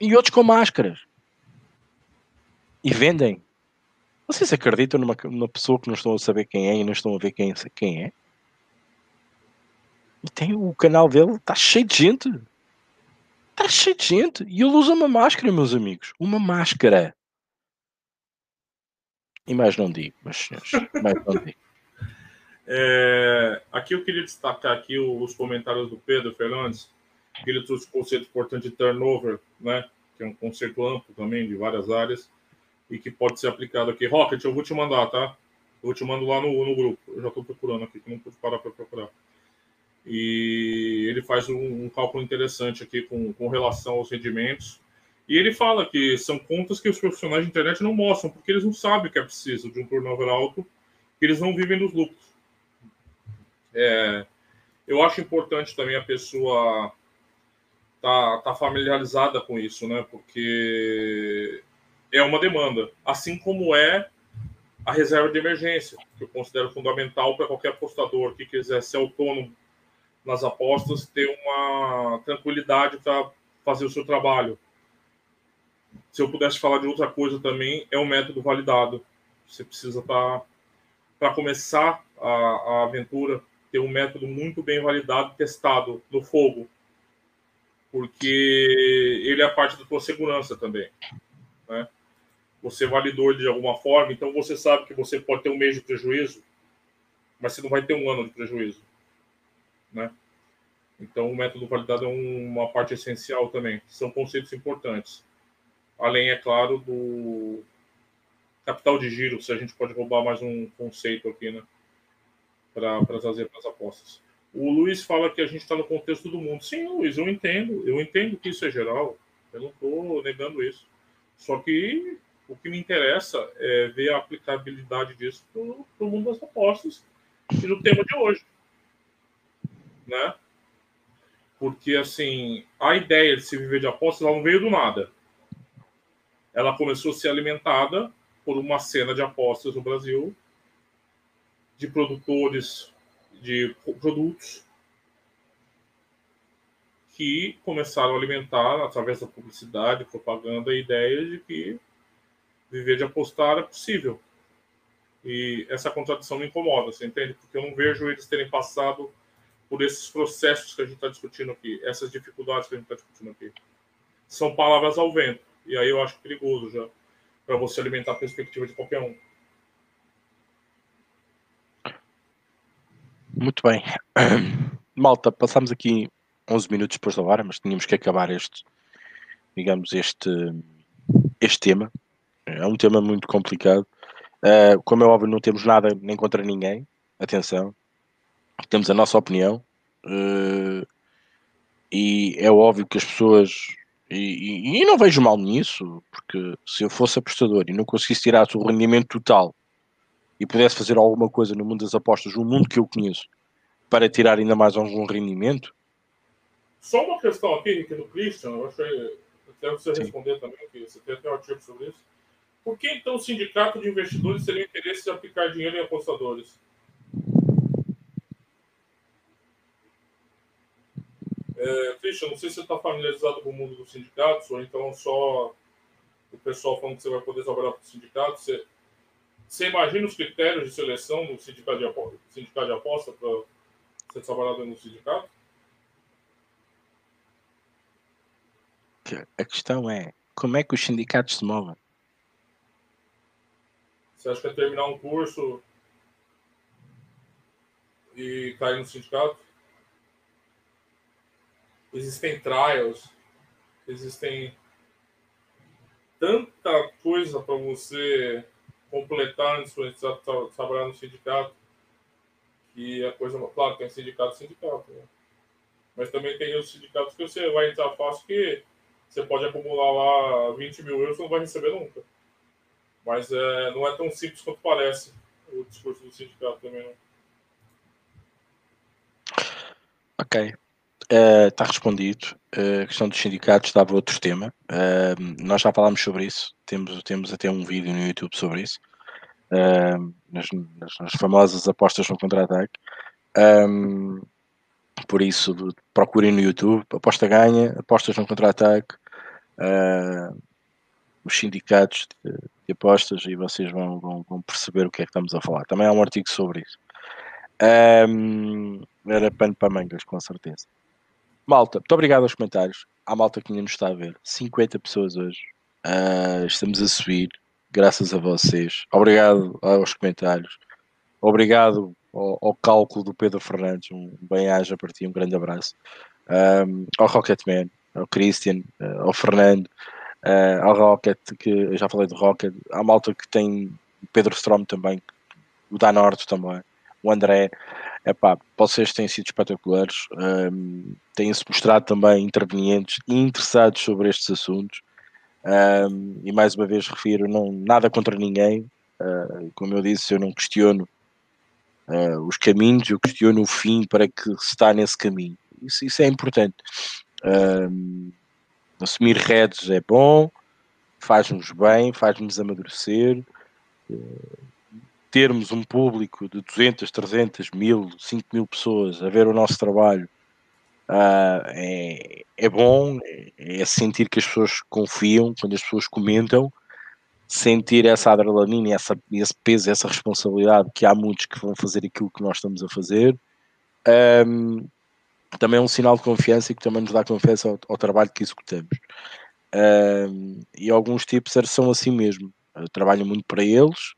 E outros com máscaras. E vendem. Vocês acreditam numa, numa pessoa que não estão a saber quem é e não estão a ver quem, quem é? E tem o canal dele, está cheio de gente. Está cheio de gente. E ele usa uma máscara, meus amigos. Uma máscara. E mais não digo, mas senhores, mais não digo. É, aqui eu queria destacar aqui os comentários do Pedro Fernandes, que ele trouxe o conceito importante de turnover, né? Que é um conceito amplo também de várias áreas e que pode ser aplicado aqui. Rocket, eu vou te mandar, tá? Eu te mando lá no, no grupo. Eu já estou procurando aqui, que não pude parar para procurar. E ele faz um, um, cálculo interessante aqui com, com relação aos rendimentos. E ele fala que são contas que os profissionais de internet não mostram, porque eles não sabem que é preciso de um turnover alto, que eles não vivem dos lucros. É, eu acho importante também a pessoa tá, tá familiarizada com isso, né? Porque é uma demanda, assim como é a reserva de emergência, que eu considero fundamental para qualquer apostador que quiser ser autônomo nas apostas, ter uma tranquilidade para fazer o seu trabalho. Se eu pudesse falar de outra coisa também, é o método validado. Você precisa estar, tá, para começar a, a aventura, ter um método muito bem validado, testado no fogo, porque ele é parte da tua segurança também, né? Você validou ele de alguma forma, então você sabe que você pode ter um mês de prejuízo, mas você não vai ter um ano de prejuízo, né? Então, o método validado é uma parte essencial também. São conceitos importantes. Além, é claro, do capital de giro, se a gente pode roubar mais um conceito aqui, né? Para trazer para as apostas. O Luiz fala que a gente está no contexto do mundo. Sim, Luiz, eu entendo. Eu entendo que isso é geral. Eu não estou negando isso. Só que o que me interessa é ver a aplicabilidade disso para o mundo das apostas e no tema de hoje. Né? Porque, assim, a ideia de se viver de apostas não veio do nada. Ela começou a ser alimentada por uma cena de apostas no Brasil, de produtores de produtos que começaram a alimentar, através da publicidade, propaganda, a ideia de que viver de apostar é possível. E essa contradição me incomoda, você entende? Porque eu não vejo eles terem passado por esses processos que a gente está discutindo aqui, essas dificuldades que a gente está discutindo aqui. São palavras ao vento. E aí eu acho perigoso já, para você alimentar a perspectiva de qualquer um. Muito bem. Malta, passamos aqui 11 minutos depois da hora, mas tínhamos que acabar este, digamos, este, este tema. É um tema muito complicado. Uh, como é óbvio, não temos nada nem contra ninguém. Atenção. Temos a nossa opinião. Uh, e é óbvio que as pessoas. E, e, e, não vejo mal nisso, porque se eu fosse apostador e não conseguisse tirar o rendimento total e pudesse fazer alguma coisa no mundo das apostas, no mundo que eu conheço, para tirar ainda mais algum rendimento. Só uma questão aqui, Henrique, do Christian, eu achei. Até você responder também, que você tem até um artigo sobre isso. Por que então o sindicato de investidores teria interesse em aplicar dinheiro em apostadores? É, Christian, não sei se você está familiarizado com o mundo dos sindicatos, ou então só o pessoal falando que você vai poder trabalhar com o sindicato. Você, você imagina os critérios de seleção do sindicato de sindicato de aposta para você trabalhar dentro do sindicato? A questão é como é que os sindicatos se movem? Você acha que é terminar um curso e cair no sindicato? Existem trials, existem tanta coisa para você completar antes de trabalhar no sindicato, que a coisa, claro, tem sindicato sindicato, né? mas também tem os sindicatos que você vai entrar fácil que você pode acumular lá 20 mil euros e não vai receber nunca. Mas é, não é tão simples quanto parece o discurso do sindicato também. Não. Ok. Está uh, respondido. Uh, a questão dos sindicatos dava outro tema. Uh, nós já falámos sobre isso. Temos, temos até um vídeo no YouTube sobre isso. Nas, nas, nas, famosas apostas no contra-ataque. Um, por isso, procurem no YouTube. Aposta ganha, apostas no contra-ataque. Os sindicatos de, de, apostas e vocês vão, vão, vão, perceber o que é que estamos a falar. Também há um artigo sobre isso. Um, era pano para mangas, com certeza. Malta, muito obrigado aos comentários. À malta que ainda nos está a ver. 50 pessoas hoje. Uh, estamos a subir, graças a vocês. Obrigado aos comentários. Obrigado ao, ao cálculo do Pedro Fernandes. Um bem-aja para ti, um grande abraço. Um, ao Rocketman, ao Christian, uh, ao Fernando, uh, ao Rocket, que eu já falei do Rocket. À malta que tem Pedro Strom também, o Danorte também, o André. Epá, vocês têm sido espetaculares, um, têm-se mostrado também intervenientes e interessados sobre estes assuntos. Um, e mais uma vez refiro, não, nada contra ninguém. Uh, como eu disse, eu não questiono uh, os caminhos, eu questiono o fim para que se está nesse caminho. Isso, isso é importante. Um, assumir redes é bom, faz-nos bem, faz-nos amadurecer. Uh, termos um público de 200, 300, mil, 5 mil pessoas a ver o nosso trabalho uh, é, é bom, é, é, sentir que as pessoas confiam quando as pessoas comentam, sentir essa adrenalina, essa, esse peso, essa responsabilidade que há muitos que vão fazer aquilo que nós estamos a fazer. Um, também é um sinal de confiança e que também nos dá confiança ao, ao trabalho que executamos. E alguns tipos são assim mesmo. Eu trabalho muito para eles,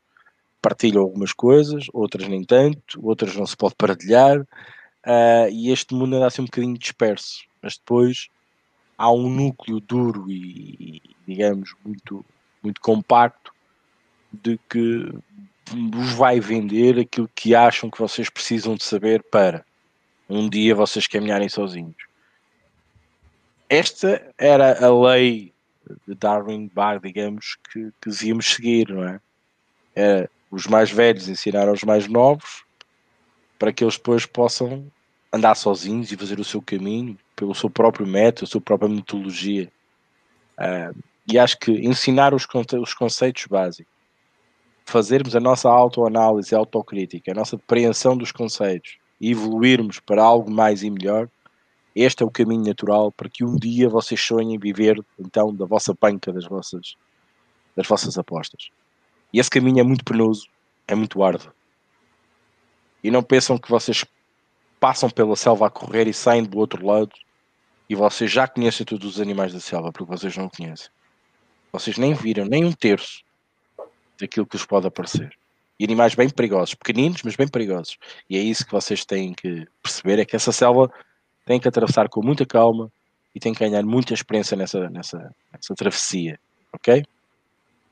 partilham algumas coisas, outras nem tanto, outras não se pode partilhar. uh, e este mundo anda assim um bocadinho disperso, mas depois há um núcleo duro e, digamos, muito, muito compacto de que vos vai vender aquilo que acham que vocês precisam de saber para um dia vocês caminharem sozinhos. Esta era a lei de Darwin Bar, digamos, que, que devíamos seguir, não é? é? Os mais velhos ensinar aos mais novos para que eles depois possam andar sozinhos e fazer o seu caminho pelo seu próprio método, a sua própria metodologia. Uh, e acho que ensinar os, os conceitos básicos, fazermos a nossa autoanálise autocrítica, a nossa depreensão dos conceitos e evoluirmos para algo mais e melhor, este é o caminho natural para que um dia vocês sonhem viver então da vossa panca, das vossas, das vossas apostas. E esse caminho é muito penoso, é muito árduo. E não pensam que vocês passam pela selva a correr e saem do outro lado e vocês já conhecem todos os animais da selva, porque vocês não conhecem. Vocês nem viram nem um terço daquilo que vos pode aparecer. E animais bem perigosos, pequeninos, mas bem perigosos. E é isso que vocês têm que perceber: é que essa selva tem que atravessar com muita calma e tem que ganhar muita experiência nessa, nessa, nessa travessia. Ok?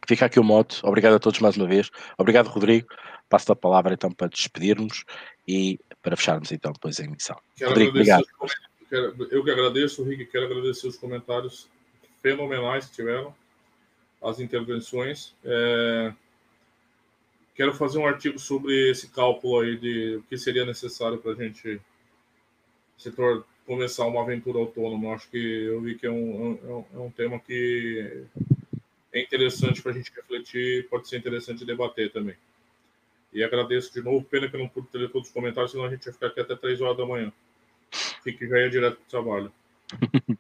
Fica aqui o moto. Obrigado a todos mais uma vez. Obrigado, Rodrigo. Passo a palavra então para despedirmos e para fecharmos então depois a emissão. Quero Rodrigo, obrigado. eu que agradeço, Rick, quero agradecer os comentários fenomenais que tiveram, as intervenções. É... Quero fazer um artigo sobre esse cálculo aí de o que seria necessário para a gente se começar uma aventura autônoma. Acho que eu vi que é um, é um, é um tema que é interessante para a gente refletir, pode ser interessante debater também. E agradeço de novo. Pena que eu não pude ter todos os comentários, senão a gente ia ficar aqui até 3 horas da manhã. Fique já ia direto para o trabalho.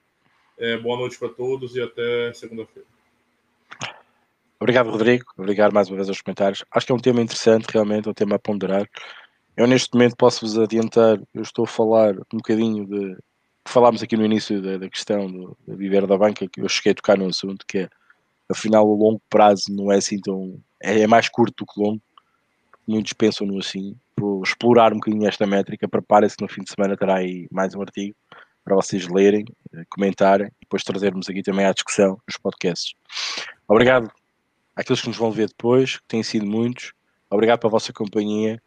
É, boa noite para todos e até segunda-feira. Obrigado, Rodrigo. Obrigado mais uma vez aos comentários. Acho que é um tema interessante, realmente, é um tema a ponderar. Eu, neste momento, posso-vos adiantar, eu estou a falar um bocadinho de. Falámos aqui no início da, da questão do, do viver da banca, que eu cheguei a tocar no assunto, que é, afinal, o longo prazo não é assim tão. é, é mais curto do que longo muitos pensam no assim. Vou explorar um bocadinho esta métrica. Preparem-se no fim de semana terá aí mais um artigo para vocês lerem, comentarem e depois trazermos aqui também à discussão nos podcasts. Obrigado àqueles que nos vão ver depois, que têm sido muitos. Obrigado pela vossa companhia.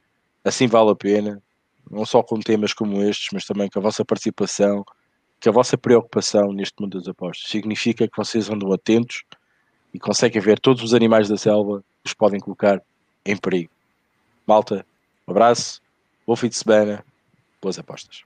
Assim vale a pena, não só com temas como estes, mas também com a vossa participação, com a vossa preocupação neste mundo das apostas. Significa que vocês andam atentos e conseguem ver todos os animais da selva que os podem colocar em perigo. Malta, um abraço, bom fim de semana, boas apostas.